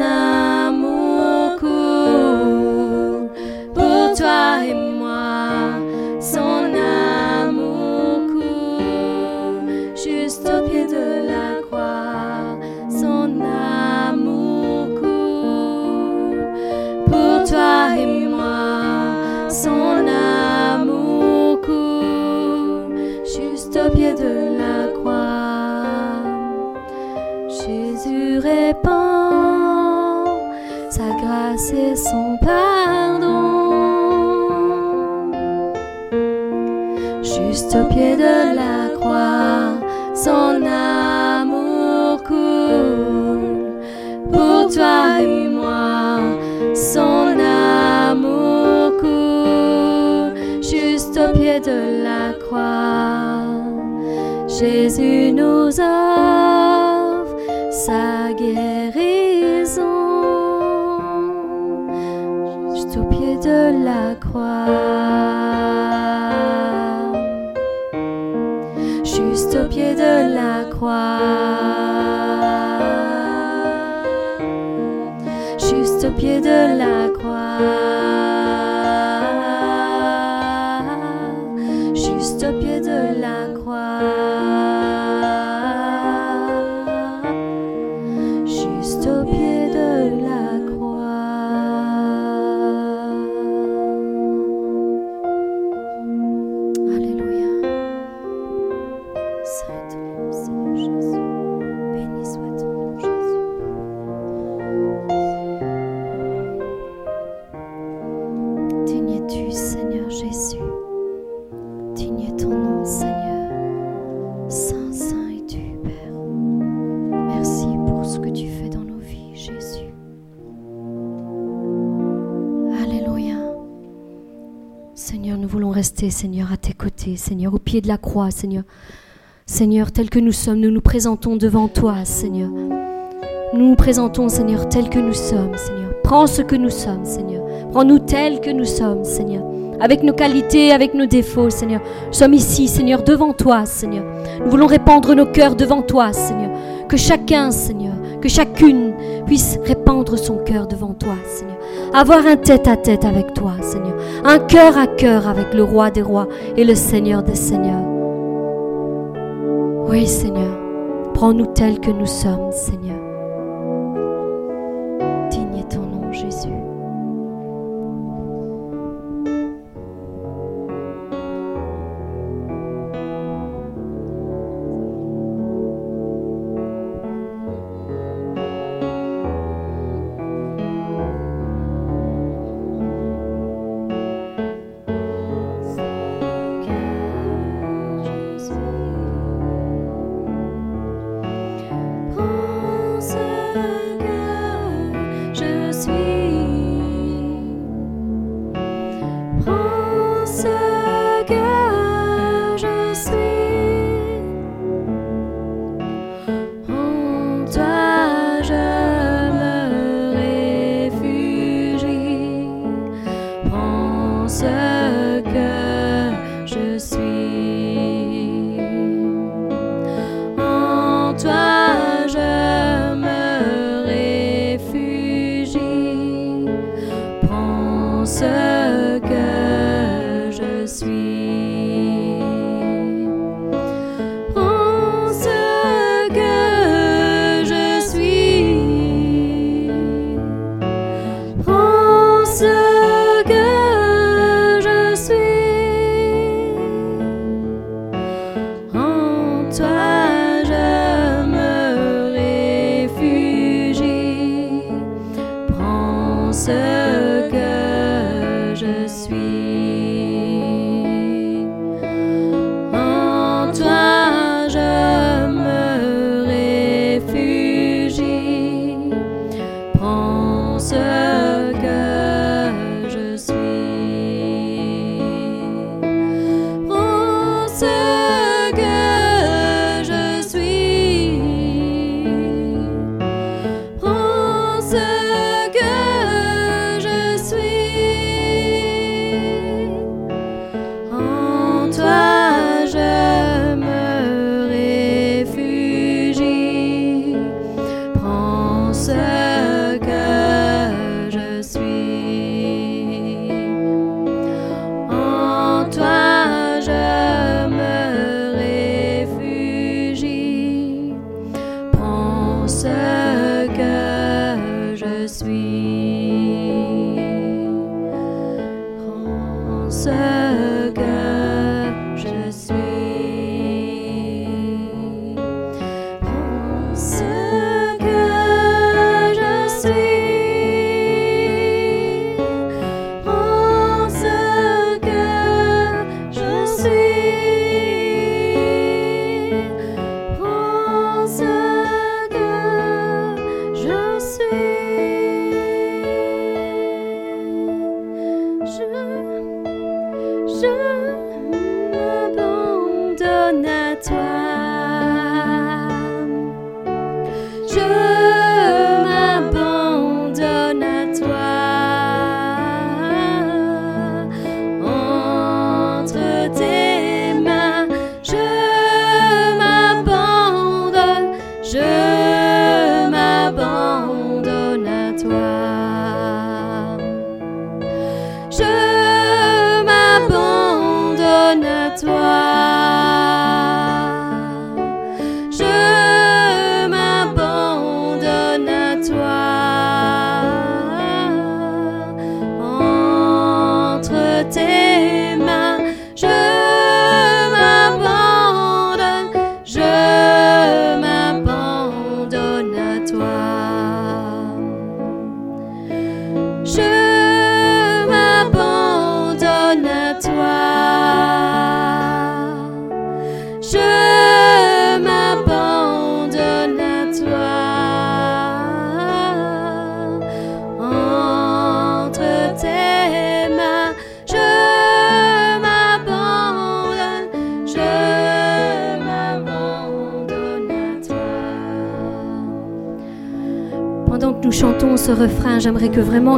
The la Tu, Seigneur Jésus. Digne ton nom, Seigneur. Saint, saint et tu. Père. Merci pour ce que tu fais dans nos vies, Jésus. Alléluia. Seigneur, nous voulons rester, Seigneur, à tes côtés, Seigneur, au pied de la croix, Seigneur. Seigneur, tel que nous sommes, nous nous présentons devant toi, Seigneur. Nous nous présentons, Seigneur, tel que nous sommes, Seigneur. Prends ce que nous sommes, Seigneur. Prends-nous tels que nous sommes, Seigneur. Avec nos qualités, avec nos défauts, Seigneur. Nous sommes ici, Seigneur, devant toi, Seigneur. Nous voulons répandre nos cœurs devant toi, Seigneur. Que chacun, Seigneur, que chacune puisse répandre son cœur devant toi, Seigneur. Avoir un tête-à-tête -tête avec toi, Seigneur. Un cœur à cœur avec le roi des rois et le Seigneur des seigneurs. Oui, Seigneur. Prends-nous tels que nous sommes, Seigneur.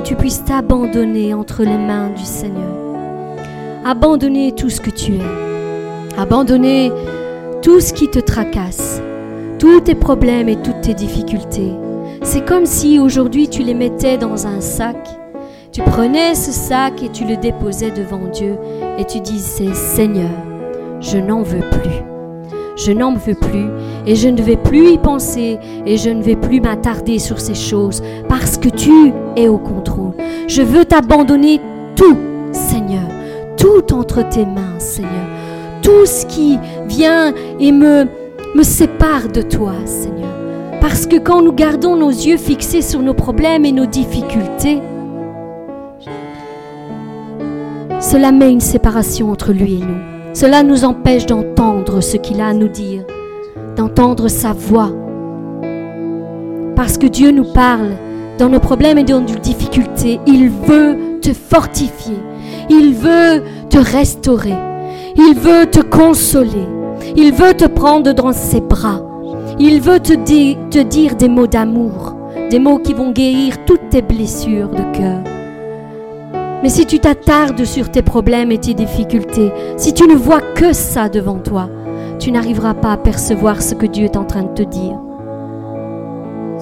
Tu puisses t'abandonner entre les mains du Seigneur. Abandonner tout ce que tu es. Abandonner tout ce qui te tracasse, tous tes problèmes et toutes tes difficultés. C'est comme si aujourd'hui tu les mettais dans un sac. Tu prenais ce sac et tu le déposais devant Dieu et tu disais Seigneur, je n'en veux plus. Je n'en veux plus et je ne vais plus y penser et je ne vais plus m'attarder sur ces choses parce que tu es au contrôle. Je veux t'abandonner tout, Seigneur, tout entre tes mains, Seigneur. Tout ce qui vient et me, me sépare de toi, Seigneur. Parce que quand nous gardons nos yeux fixés sur nos problèmes et nos difficultés, cela met une séparation entre lui et nous. Cela nous empêche d'entendre ce qu'il a à nous dire, d'entendre sa voix. Parce que Dieu nous parle dans nos problèmes et dans nos difficultés. Il veut te fortifier. Il veut te restaurer. Il veut te consoler. Il veut te prendre dans ses bras. Il veut te, dire des mots d'amour, des mots qui vont guérir toutes tes blessures de cœur. Mais si tu t'attardes sur tes problèmes et tes difficultés, si tu ne vois que ça devant toi, tu n'arriveras pas à percevoir ce que Dieu est en train de te dire.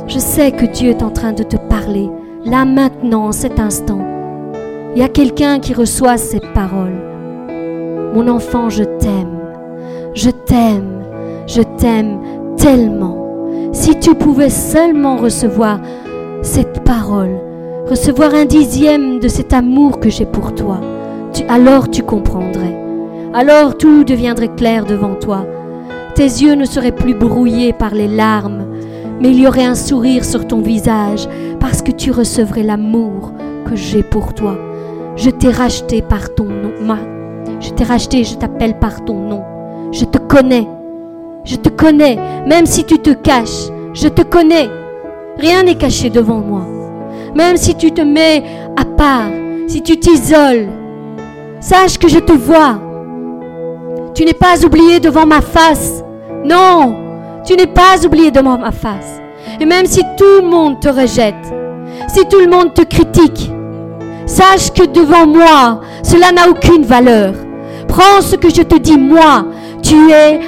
Je sais que Dieu est en train de te parler, là maintenant, en cet instant. Il y a quelqu'un qui reçoit cette parole. Mon enfant, je t'aime. Je t'aime. Je t'aime tellement. Si tu pouvais seulement recevoir cette parole, recevoir un dixième de cet amour que j'ai pour toi, alors tu comprendrais. Alors tout deviendrait clair devant toi. Tes yeux ne seraient plus brouillés par les larmes, mais il y aurait un sourire sur ton visage parce que tu recevrais l'amour que j'ai pour toi. Je t'ai racheté par ton nom. Je t'ai racheté, je t'appelle par ton nom. Je te connais. Je te connais. Même si tu te caches, je te connais. Rien n'est caché devant moi. Même si tu te mets à part, si tu t'isoles, sache que je te vois. Tu n'es pas oublié devant ma face. Non, tu n'es pas oublié devant ma face. Et même si tout le monde te rejette, si tout le monde te critique, sache que devant moi, cela n'a aucune valeur. Prends ce que je te dis, moi, tu es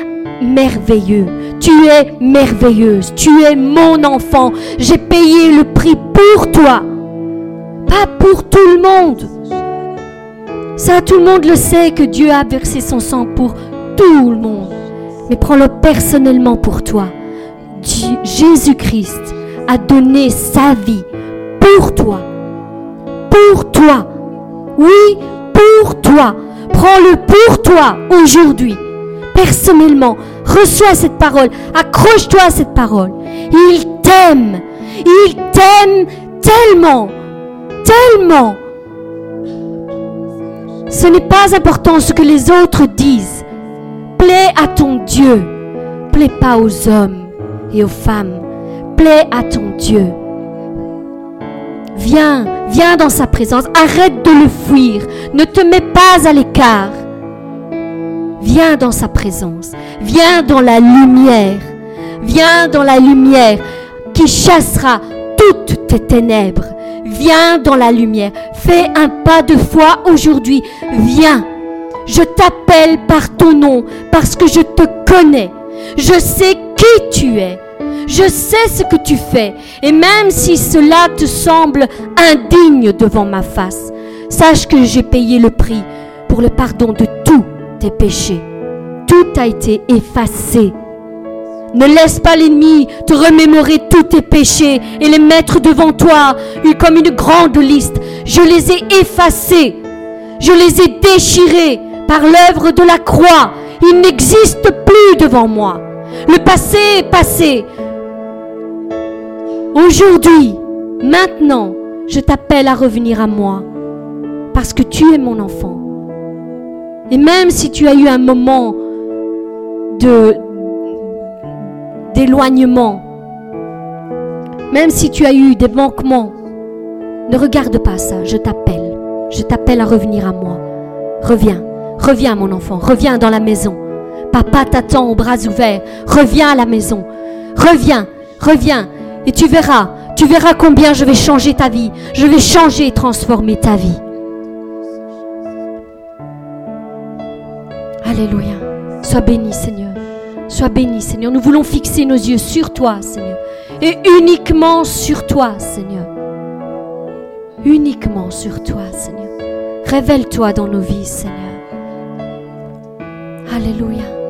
merveilleux. Tu es merveilleuse. Tu es mon enfant. J'ai payé le prix pour toi. Pas pour tout le monde. Ça, tout le monde le sait que Dieu a versé son sang pour tout le monde. Mais prends-le personnellement pour toi. Jésus-Christ a donné sa vie pour toi. Pour toi. Oui, pour toi. Prends-le pour toi aujourd'hui personnellement. Reçois cette parole. Accroche-toi à cette parole. Il t'aime. Il t'aime tellement. Tellement. Ce n'est pas important ce que les autres disent. Plais à ton Dieu. Plais pas aux hommes et aux femmes. Plais à ton Dieu. Viens, viens dans sa présence. Arrête de le fuir. Ne te mets pas à l'écart. Viens dans sa présence. Viens dans la lumière. Viens dans la lumière qui chassera toutes tes ténèbres. Viens dans la lumière. Fais un pas de foi aujourd'hui. Viens. Je t'appelle par ton nom parce que je te connais. Je sais qui tu es. Je sais ce que tu fais. Et même si cela te semble indigne devant ma face, sache que j'ai payé le prix pour le pardon de tous tes péchés. Tout a été effacé. Ne laisse pas l'ennemi te remémorer tous tes péchés et les mettre devant toi comme une grande liste. Je les ai effacés. Je les ai déchirés par l'œuvre de la croix. Ils n'existent plus devant moi. Le passé est passé. Aujourd'hui, maintenant, je t'appelle à revenir à moi parce que tu es mon enfant. Et même si tu as eu un moment de d'éloignement, même si tu as eu des manquements, ne regarde pas ça, je t'appelle. Je t'appelle à revenir à moi. Reviens, reviens mon enfant, reviens dans la maison. Papa t'attend aux bras ouverts. Reviens à la maison. Reviens, reviens. Et tu verras, tu verras combien je vais changer ta vie. Je vais changer et transformer ta vie. Alléluia. Sois béni, Seigneur. Sois béni, Seigneur. Nous voulons fixer nos yeux sur toi, Seigneur. Et uniquement sur toi, Seigneur. Uniquement sur toi, Seigneur. Révèle-toi dans nos vies, Seigneur. Alléluia.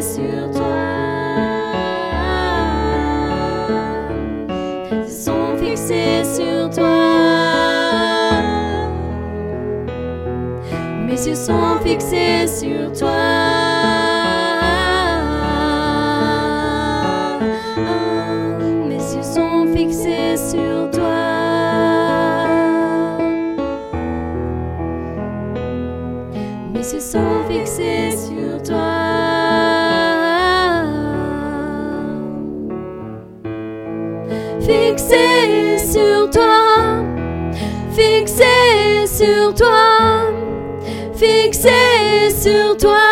sur toi. Ils sont fixés sur toi. Mes yeux sont fixés sur toi. sur fixé sur toi.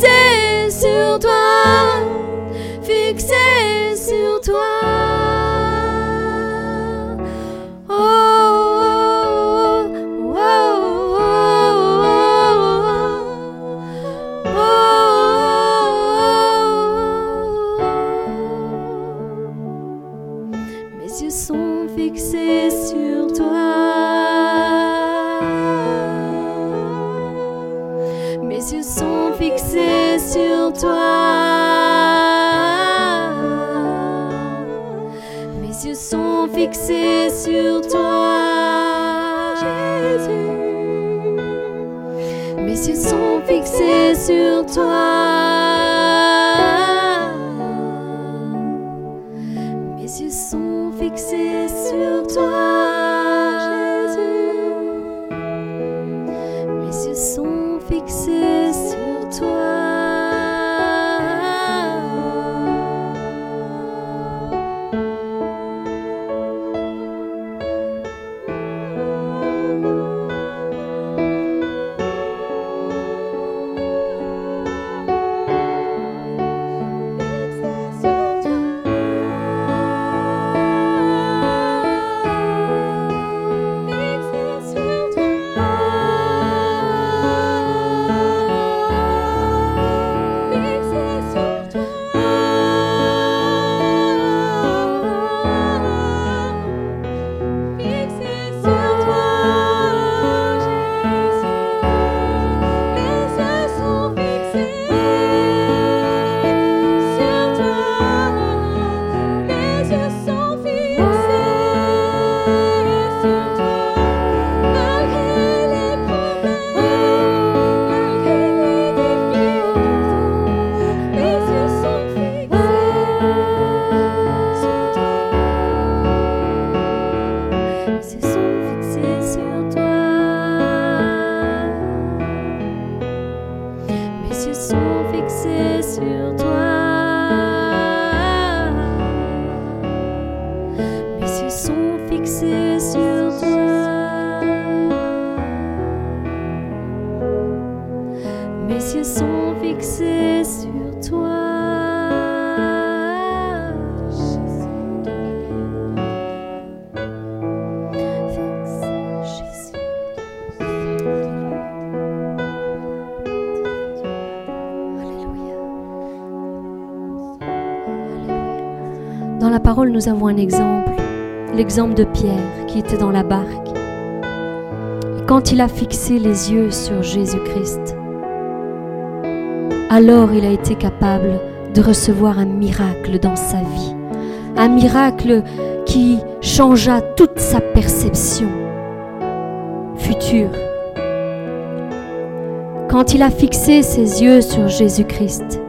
Say. Nous avons un exemple, l'exemple de Pierre qui était dans la barque. Quand il a fixé les yeux sur Jésus-Christ, alors il a été capable de recevoir un miracle dans sa vie. Un miracle qui changea toute sa perception future. Quand il a fixé ses yeux sur Jésus-Christ,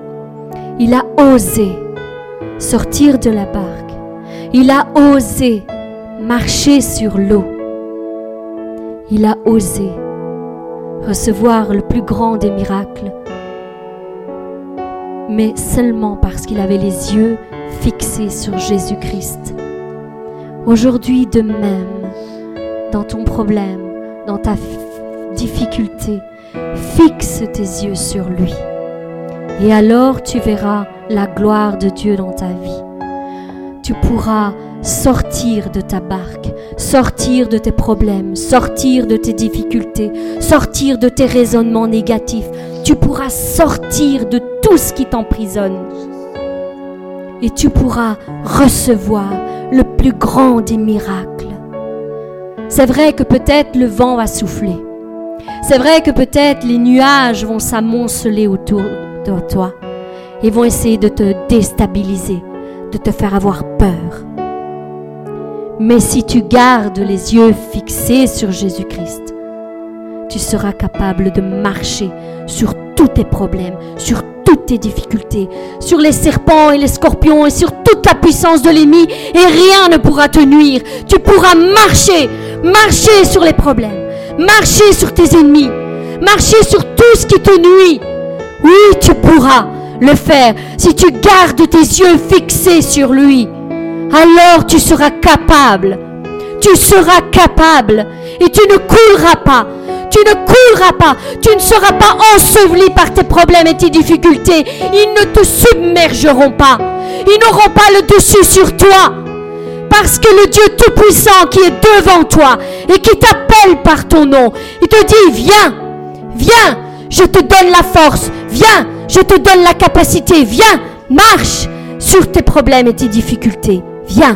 il a osé sortir de la barque. Il a osé marcher sur l'eau. Il a osé recevoir le plus grand des miracles, mais seulement parce qu'il avait les yeux fixés sur Jésus-Christ. Aujourd'hui, de même, dans ton problème, dans ta difficulté, fixe tes yeux sur lui. Et alors tu verras la gloire de Dieu dans ta vie. Tu pourras sortir de ta barque, sortir de tes problèmes, sortir de tes difficultés, sortir de tes raisonnements négatifs. Tu pourras sortir de tout ce qui t'emprisonne. Et tu pourras recevoir le plus grand des miracles. C'est vrai que peut-être le vent va souffler. C'est vrai que peut-être les nuages vont s'amonceler autour de toi et vont essayer de te déstabiliser, de te faire avoir peur. Mais si tu gardes les yeux fixés sur Jésus-Christ, tu seras capable de marcher sur tous tes problèmes, sur toutes tes difficultés, sur les serpents et les scorpions et sur toute la puissance de l'ennemi et rien ne pourra te nuire. Tu pourras marcher, marcher sur les problèmes, marcher sur tes ennemis, marcher sur tout ce qui te nuit. Oui, tu pourras le faire si tu gardes tes yeux fixés sur lui. Alors tu seras capable. Tu seras capable et tu ne couleras pas. Tu ne couleras pas. Tu ne seras pas enseveli par tes problèmes et tes difficultés. Ils ne te submergeront pas. Ils n'auront pas le dessus sur toi. Parce que le Dieu Tout-Puissant qui est devant toi et qui t'appelle par ton nom, il te dit, viens, viens, je te donne la force, viens, je te donne la capacité, viens, marche sur tes problèmes et tes difficultés, viens.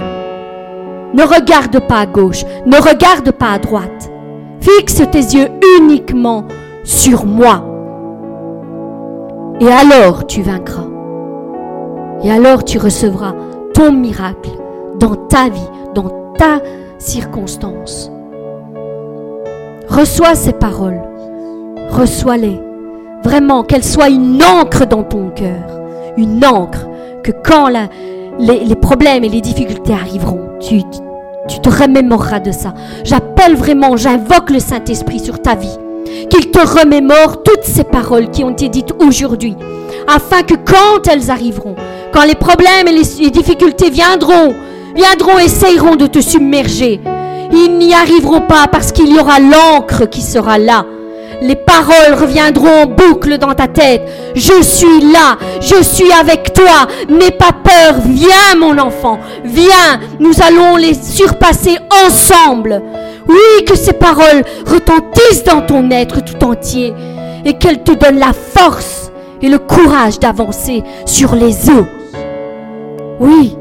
Ne regarde pas à gauche, ne regarde pas à droite. Fixe tes yeux uniquement sur moi. Et alors tu vaincras. Et alors tu recevras ton miracle dans ta vie, dans ta circonstance. Reçois ces paroles. Reçois-les. Vraiment, qu'elles soient une encre dans ton cœur. Une encre que quand les, problèmes et les difficultés arriveront, tu, tu te remémoreras de ça. J'appelle vraiment, j'invoque le Saint-Esprit sur ta vie. Qu'il te remémore toutes ces paroles qui ont été dites aujourd'hui. Afin que quand elles arriveront, quand les problèmes et les, difficultés viendront, viendront, essayeront de te submerger, ils n'y arriveront pas parce qu'il y aura l'encre qui sera là les paroles reviendront en boucle dans ta tête. Je suis là, je suis avec toi, n'aie pas peur, viens mon enfant, viens, nous allons les surpasser ensemble. Oui, que ces paroles retentissent dans ton être tout entier et qu'elles te donnent la force et le courage d'avancer sur les eaux. Oui,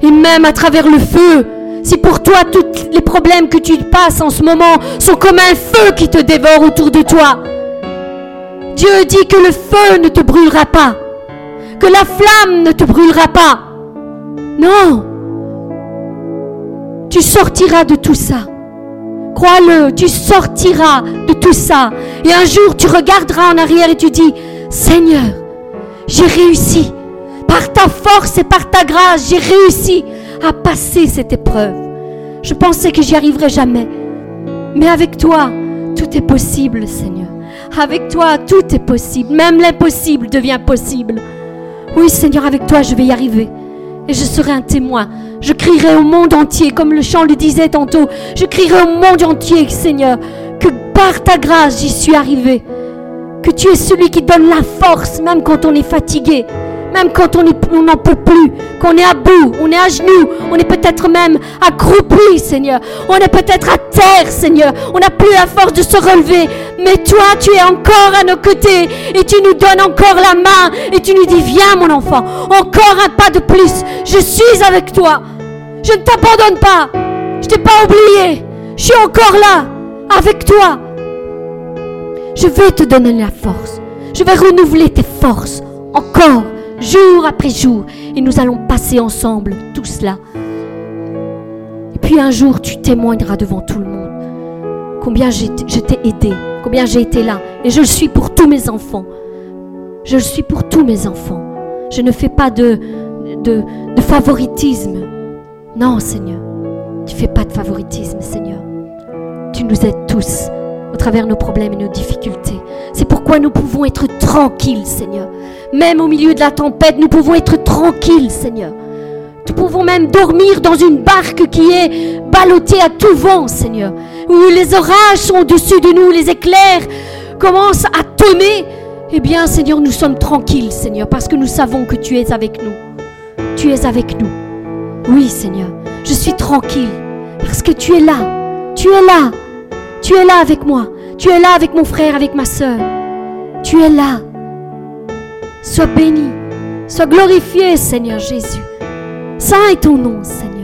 et même à travers le feu, si pour toi tous les problèmes que tu passes en ce moment sont comme un feu qui te dévore autour de toi, Dieu dit que le feu ne te brûlera pas, que la flamme ne te brûlera pas. Non, tu sortiras de tout ça. Crois-le, tu sortiras de tout ça. Et un jour, tu regarderas en arrière et tu dis, Seigneur, j'ai réussi. Par ta force et par ta grâce, j'ai réussi à passer cette épreuve. Je pensais que j'y arriverais jamais. Mais avec toi, tout est possible, Seigneur. Avec toi, tout est possible. Même l'impossible devient possible. Oui, Seigneur, avec toi, je vais y arriver. Et je serai un témoin. Je crierai au monde entier, comme le chant le disait tantôt. Je crierai au monde entier, Seigneur, que par ta grâce, j'y suis arrivé. Que tu es celui qui donne la force, même quand on est fatigué. Même quand on n'en peut plus, qu'on est à bout, on est à genoux, on est peut-être même accroupi, Seigneur. On est peut-être à terre, Seigneur. On n'a plus la force de se relever. Mais toi, tu es encore à nos côtés et tu nous donnes encore la main et tu nous dis, viens mon enfant, encore un pas de plus. Je suis avec toi. Je ne t'abandonne pas. Je t'ai pas oublié. Je suis encore là, avec toi. Je vais te donner la force. Je vais renouveler tes forces encore jour après jour. Et nous allons passer ensemble tout cela. Et puis un jour, tu témoigneras devant tout le monde combien je t'ai aidé, combien j'ai été là. Et je le suis pour tous mes enfants. Je le suis pour tous mes enfants. Je ne fais pas de, de, de favoritisme. Non, Seigneur. Tu ne fais pas de favoritisme, Seigneur. Tu nous aides tous travers nos problèmes et nos difficultés. C'est pourquoi nous pouvons être tranquilles, Seigneur. Même au milieu de la tempête, nous pouvons être tranquilles, Seigneur. Nous pouvons même dormir dans une barque qui est ballottée à tout vent, Seigneur. Où les orages sont au-dessus de nous, les éclairs commencent à tonner. Eh bien, Seigneur, nous sommes tranquilles, Seigneur, parce que nous savons que tu es avec nous. Tu es avec nous. Oui, Seigneur, je suis tranquille, parce que tu es là. Tu es là. Tu es là avec moi. Tu es là avec mon frère, avec ma soeur. Tu es là. Sois béni. Sois glorifié, Seigneur Jésus. Saint est ton nom, Seigneur.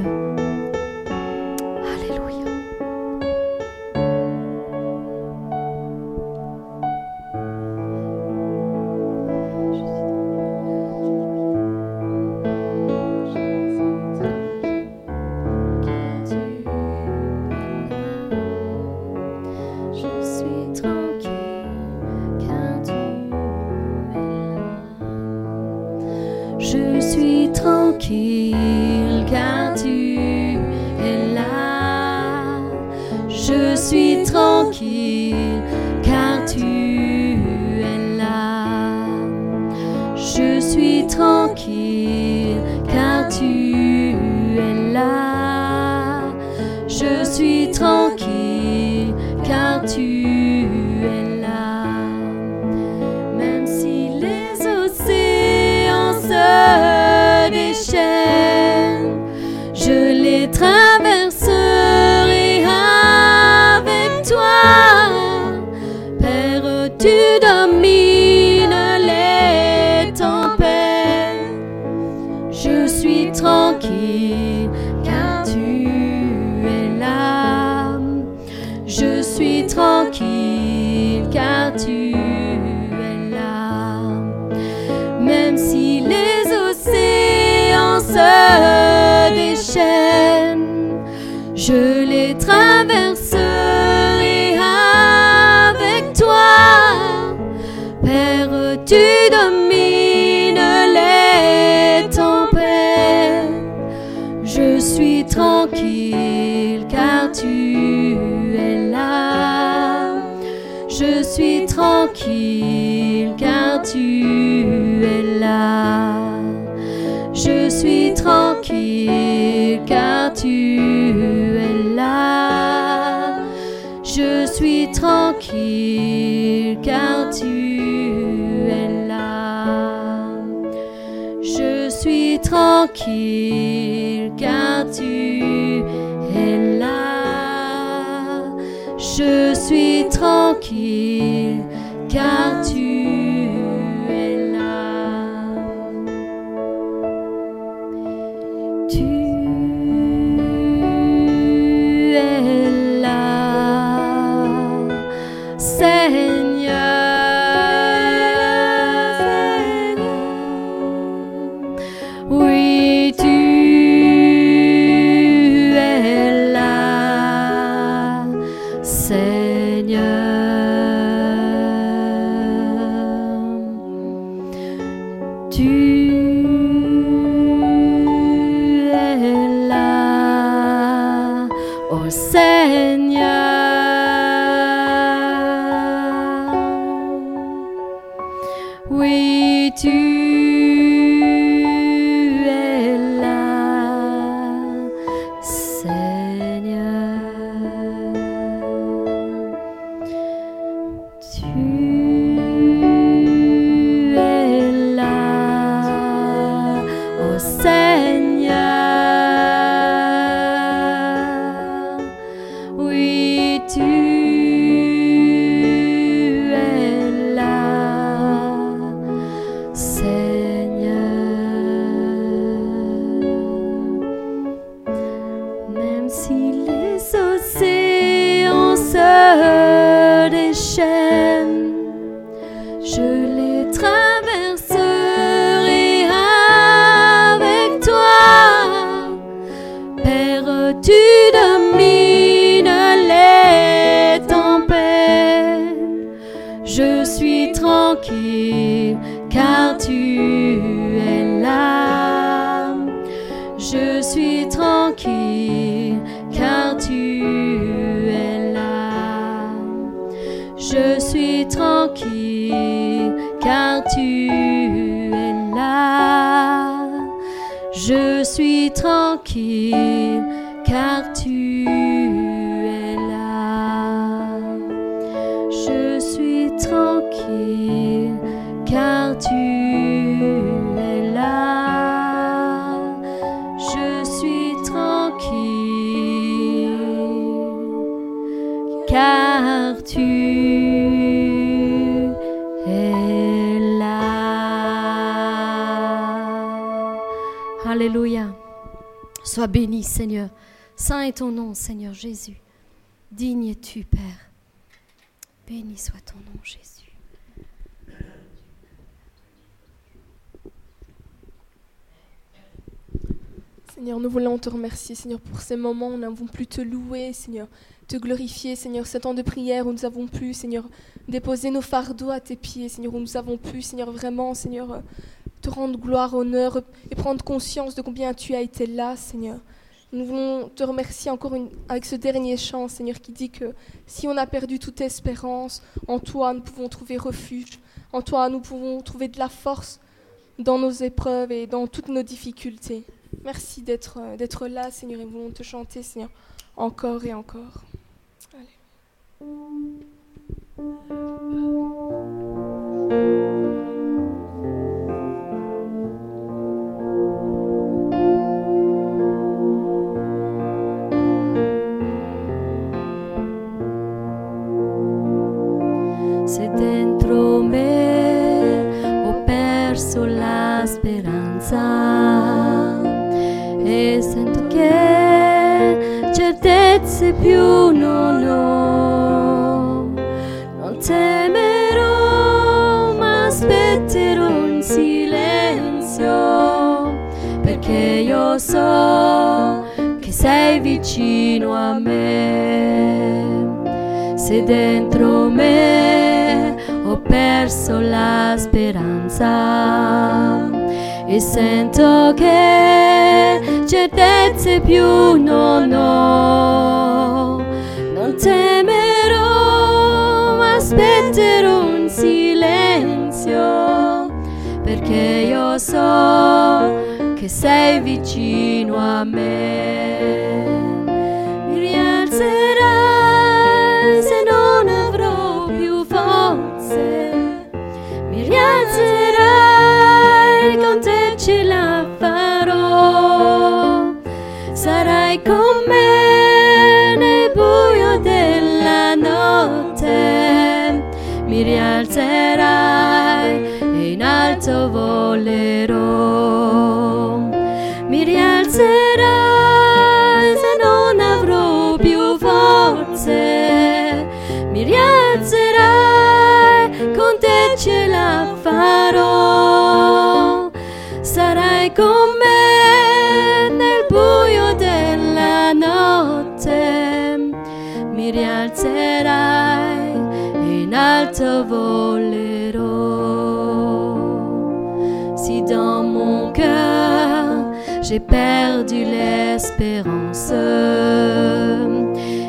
Jésus. Digne es-tu, Père. Béni soit ton nom, Jésus. Seigneur, nous voulons te remercier, Seigneur, pour ces moments où nous n'avons plus te louer, Seigneur, te glorifier, Seigneur, ce temps de prière où nous avons pu, Seigneur, déposer nos fardeaux à tes pieds, Seigneur, où nous avons pu, Seigneur, vraiment, Seigneur, te rendre gloire, honneur et prendre conscience de combien tu as été là, Seigneur. Nous voulons te remercier encore avec ce dernier chant, Seigneur, qui dit que si on a perdu toute espérance, en toi nous pouvons trouver refuge, en toi nous pouvons trouver de la force dans nos épreuves et dans toutes nos difficultés. Merci d'être, d'être là, Seigneur, et nous voulons te chanter, Seigneur, encore et encore. So che sei vicino a me. Se dentro me ho perso la speranza e sento che certezze più non ho. Non temerò, ma aspetterò in silenzio, perché io so sei vicino a me. Mi rialzerai se non avrò più forze, mi rialzerai con te ce la farò. Sarai con me nel buio della notte, mi rialzerai e in alto volerò. J'ai perdu l'espérance.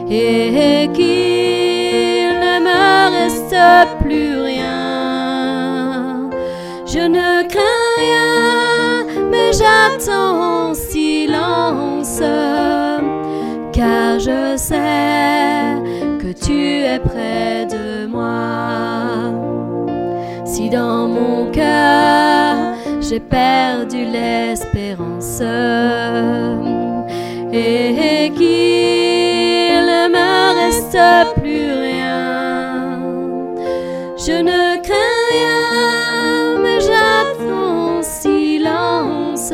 Et qu'il ne me reste plus rien. Je ne crains rien, mais j'attends en silence, car je sais que tu es près de moi. Si dans mon cœur j'ai perdu l'espérance et qu'il ne me reste plus rien, je ne crains rien, mais j'attends en silence,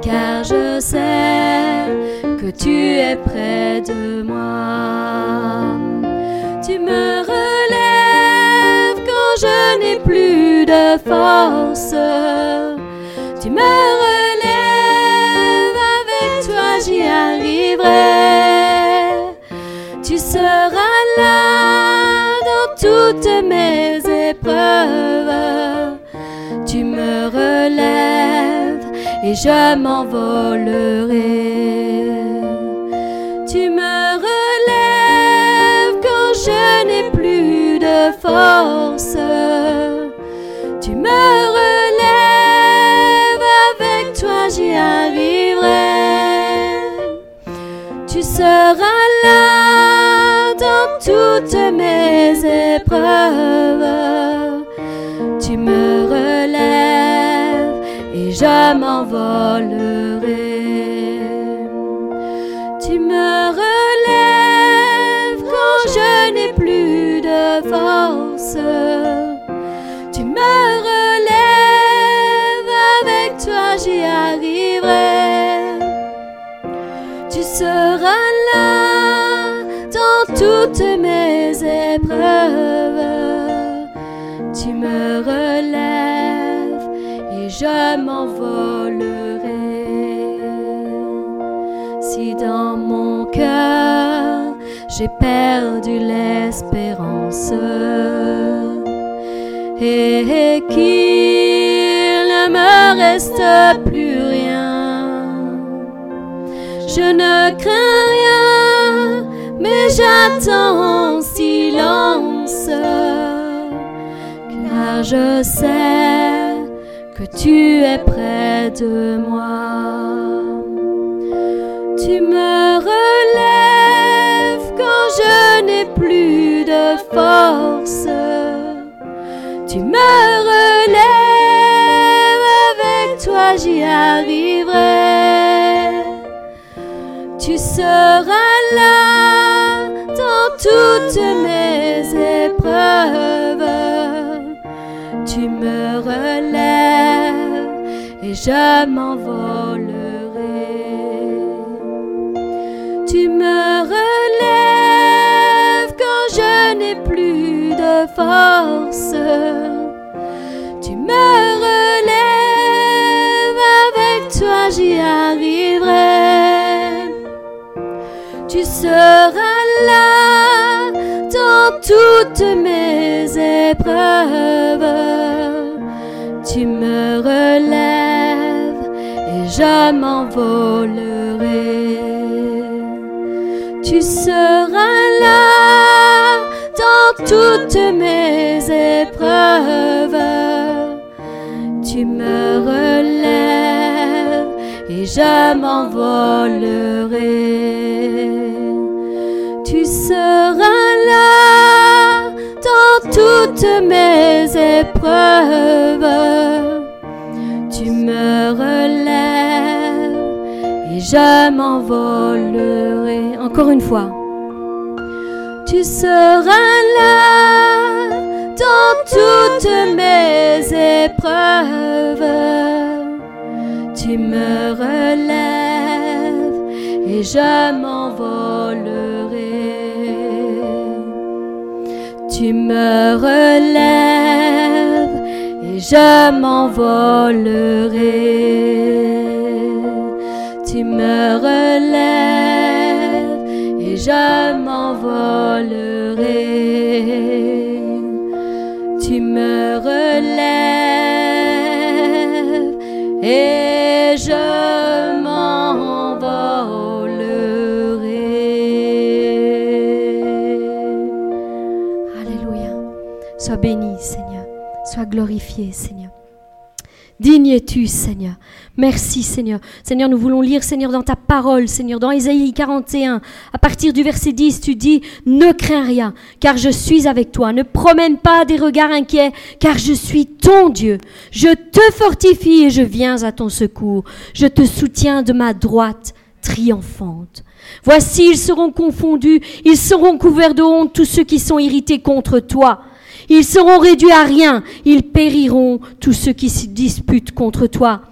car je sais que tu es près de moi. Tu me relèves quand je n'ai plus de force. Tu me relèves, avec toi j'y arriverai. Tu seras là dans toutes mes épreuves. Tu me relèves et je m'envolerai. Tu me relèves quand je n'ai plus de force. Tu me relèves, Tu seras là dans toutes mes épreuves. Tu me relèves et je m'envolerai. Tu me relèves quand je n'ai plus de force. Tu seras là dans toutes mes épreuves. Tu me relèves et je m'envolerai. Si dans mon cœur j'ai perdu l'espérance et qu'il ne me reste plus je ne crains rien, mais j'attends en silence, car je sais que tu es près de moi. Tu me relèves quand je n'ai plus de force. Tu me relèves, avec toi j'y arriverai. Tu seras là dans toutes mes épreuves. Tu me relèves et je m'envolerai. Tu me relèves quand je n'ai plus de force. Tu me relèves, avec toi j'y arriverai. Tu seras là dans toutes mes épreuves. Tu me relèves et je m'envolerai. Tu seras là dans toutes mes épreuves. Tu me relèves et je m'envolerai. Dans toutes mes épreuves. Tu me relèves et je m'envolerai. Encore une fois. Tu seras là dans toutes mes épreuves. Tu me relèves et je m'envolerai. Tu me relèves et je m'envolerai. Tu me relèves et je m'envolerai. Tu me glorifié, Seigneur. Digne es-tu, Seigneur. Merci, Seigneur. Seigneur, nous voulons lire, Seigneur, dans ta parole, Seigneur, dans Ésaïe 41, à partir du verset 10, tu dis, ne crains rien, car je suis avec toi. Ne promène pas des regards inquiets, car je suis ton Dieu. Je te fortifie et je viens à ton secours. Je te soutiens de ma droite triomphante. Voici, ils seront confondus, ils seront couverts de honte, tous ceux qui sont irrités contre toi. Ils seront réduits à rien, ils périront, tous ceux qui se disputent contre toi.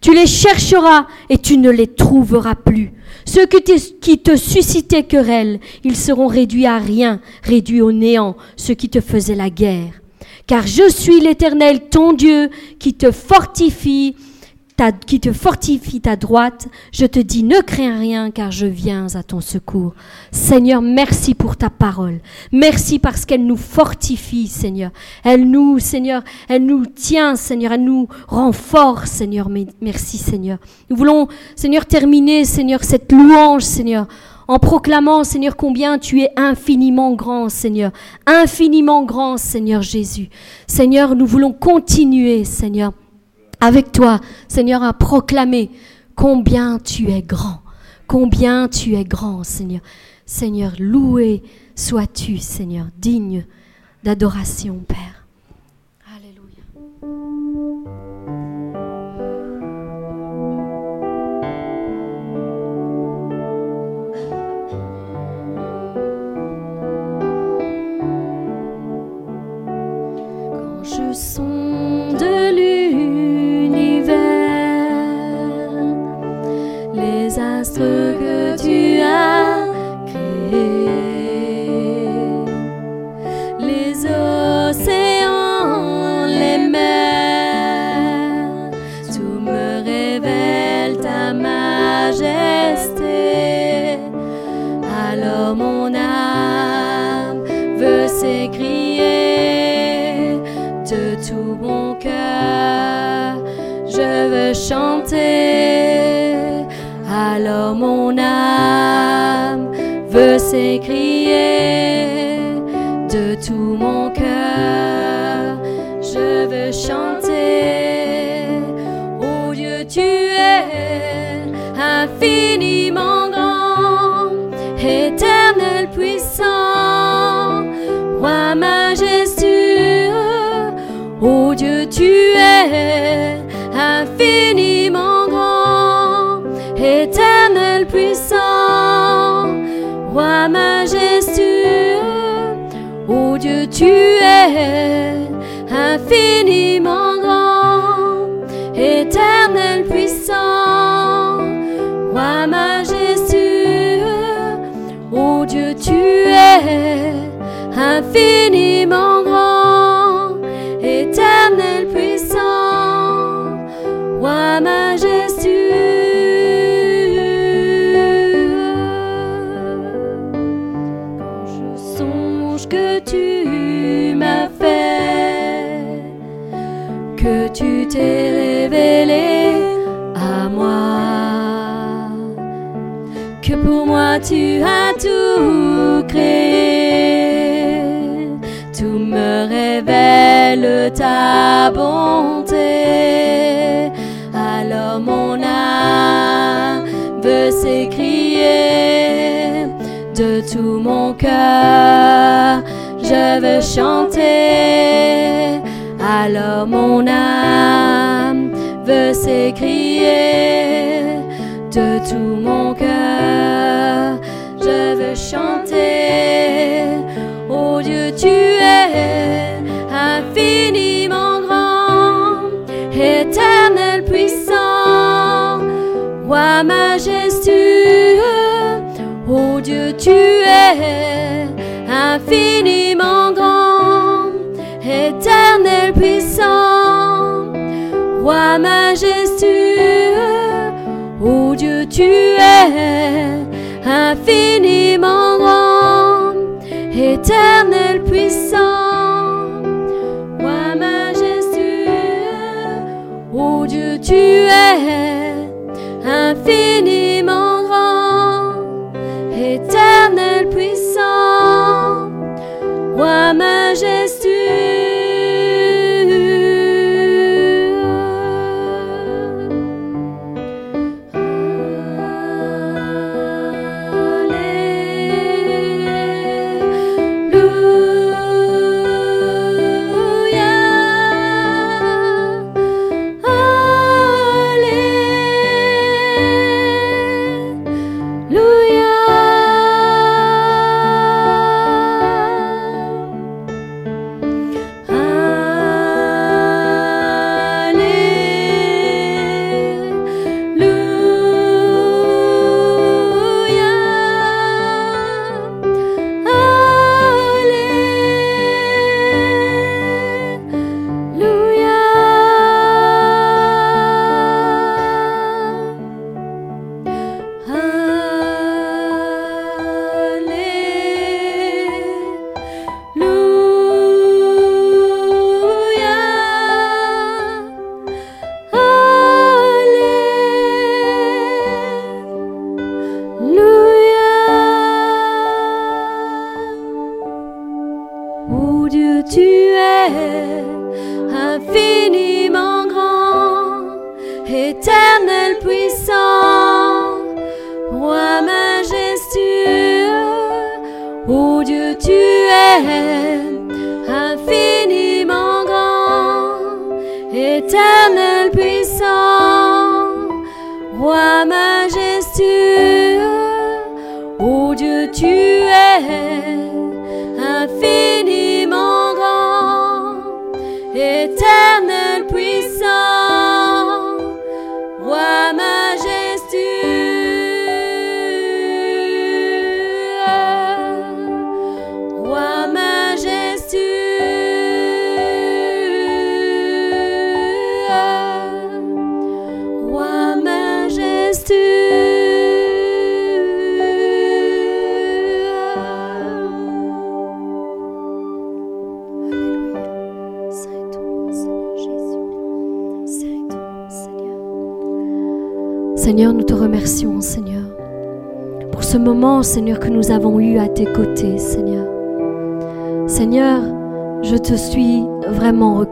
Tu les chercheras et tu ne les trouveras plus. Ceux qui te suscitaient querelle, ils seront réduits à rien, réduits au néant, ceux qui te faisaient la guerre. Car je suis l'Éternel, ton Dieu, qui te fortifie qui te fortifie ta droite, je te dis, ne crains rien, car je viens à ton secours. Seigneur, merci pour ta parole. Merci parce qu'elle nous fortifie, Seigneur. Elle nous, Seigneur, elle nous tient, Seigneur, elle nous renforce, Seigneur. Merci, Seigneur. Nous voulons, Seigneur, terminer, Seigneur, cette louange, Seigneur, en proclamant, Seigneur, combien tu es infiniment grand, Seigneur. Infiniment grand, Seigneur Jésus. Seigneur, nous voulons continuer, Seigneur, avec toi, Seigneur, à proclamer combien tu es grand, combien tu es grand, Seigneur. Seigneur, loué sois-tu, Seigneur, digne d'adoration, Père. Alléluia. Quand je que tu as créés. Les océans, les mers, tout me révèle ta majesté. Alors mon âme veut s'écrier veut tu es infiniment grand, éternel puissant, roi majestueux, ô Dieu tu es infiniment ta bonté. Alors mon âme veut s'écrier de tout mon cœur, je veux chanter alors mon âme veut s'écrier de tout mon cœur. Je veux chanter, oh Dieu, tu es infiniment majestueux. Oh Dieu, tu es infiniment grand, éternel puissant, roi majestueux, oh Dieu, tu es infiniment grand, éternel puissant, roi majestueux, oh Dieu, tu es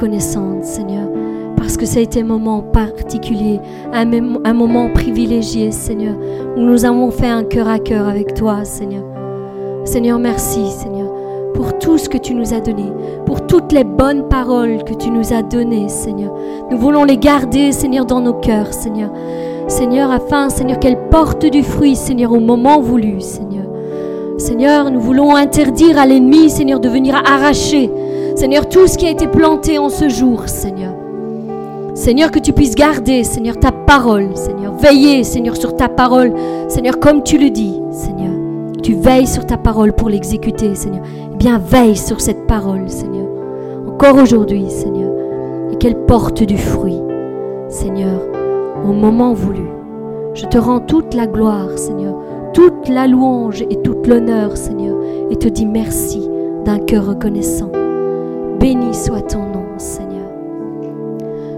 Seigneur, parce que ça a été un moment particulier, un, un moment privilégié, Seigneur, où nous avons fait un cœur à cœur avec toi, Seigneur. Seigneur, merci, Seigneur, pour tout ce que tu nous as donné, pour toutes les bonnes paroles que tu nous as données, Seigneur. Nous voulons les garder, Seigneur, dans nos cœurs, Seigneur. Seigneur, afin, Seigneur, qu'elles portent du fruit, Seigneur, au moment voulu, Seigneur. Seigneur, nous voulons interdire à l'ennemi, Seigneur, de venir arracher, Seigneur, tout ce qui a été planté en ce jour, Seigneur. Seigneur, que tu puisses garder, Seigneur, ta parole, Seigneur. Veiller, Seigneur, sur ta parole, Seigneur, comme tu le dis, Seigneur. Tu veilles sur ta parole pour l'exécuter, Seigneur. Eh bien, veille sur cette parole, Seigneur. Encore aujourd'hui, Seigneur. Et qu'elle porte du fruit, Seigneur, au moment voulu. Je te rends toute la gloire, Seigneur, toute la louange et toute l'honneur, Seigneur, et te dis merci d'un cœur reconnaissant. Béni soit ton nom, Seigneur.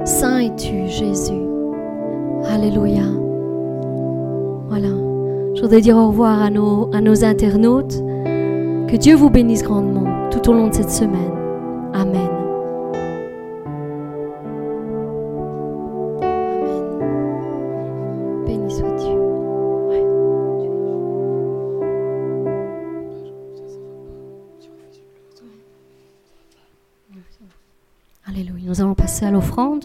Saint es-tu, Jésus. Alléluia. Voilà. Je voudrais dire au revoir à nos, à nos internautes. Que Dieu vous bénisse grandement tout au long de cette semaine. Amen. Amen. À l'offrande.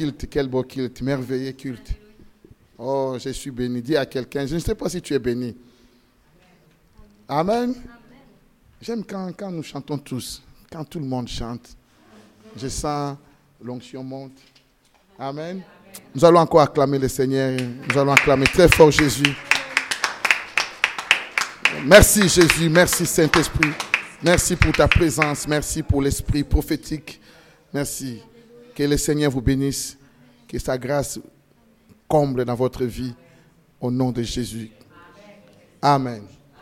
culte, quel beau culte, merveilleux culte. Oh, je suis béni. Dis à quelqu'un, je ne sais pas si tu es béni. Amen. J'aime quand, quand nous chantons tous, quand tout le monde chante. Je sens l'onction monte. Amen. Nous allons encore acclamer le Seigneur. Nous allons acclamer très fort Jésus. Merci Jésus, merci Saint-Esprit. Merci pour ta présence, merci pour l'esprit prophétique. Merci. Que le Seigneur vous bénisse. Que sa grâce comble dans votre vie. Au nom de Jésus. Amen.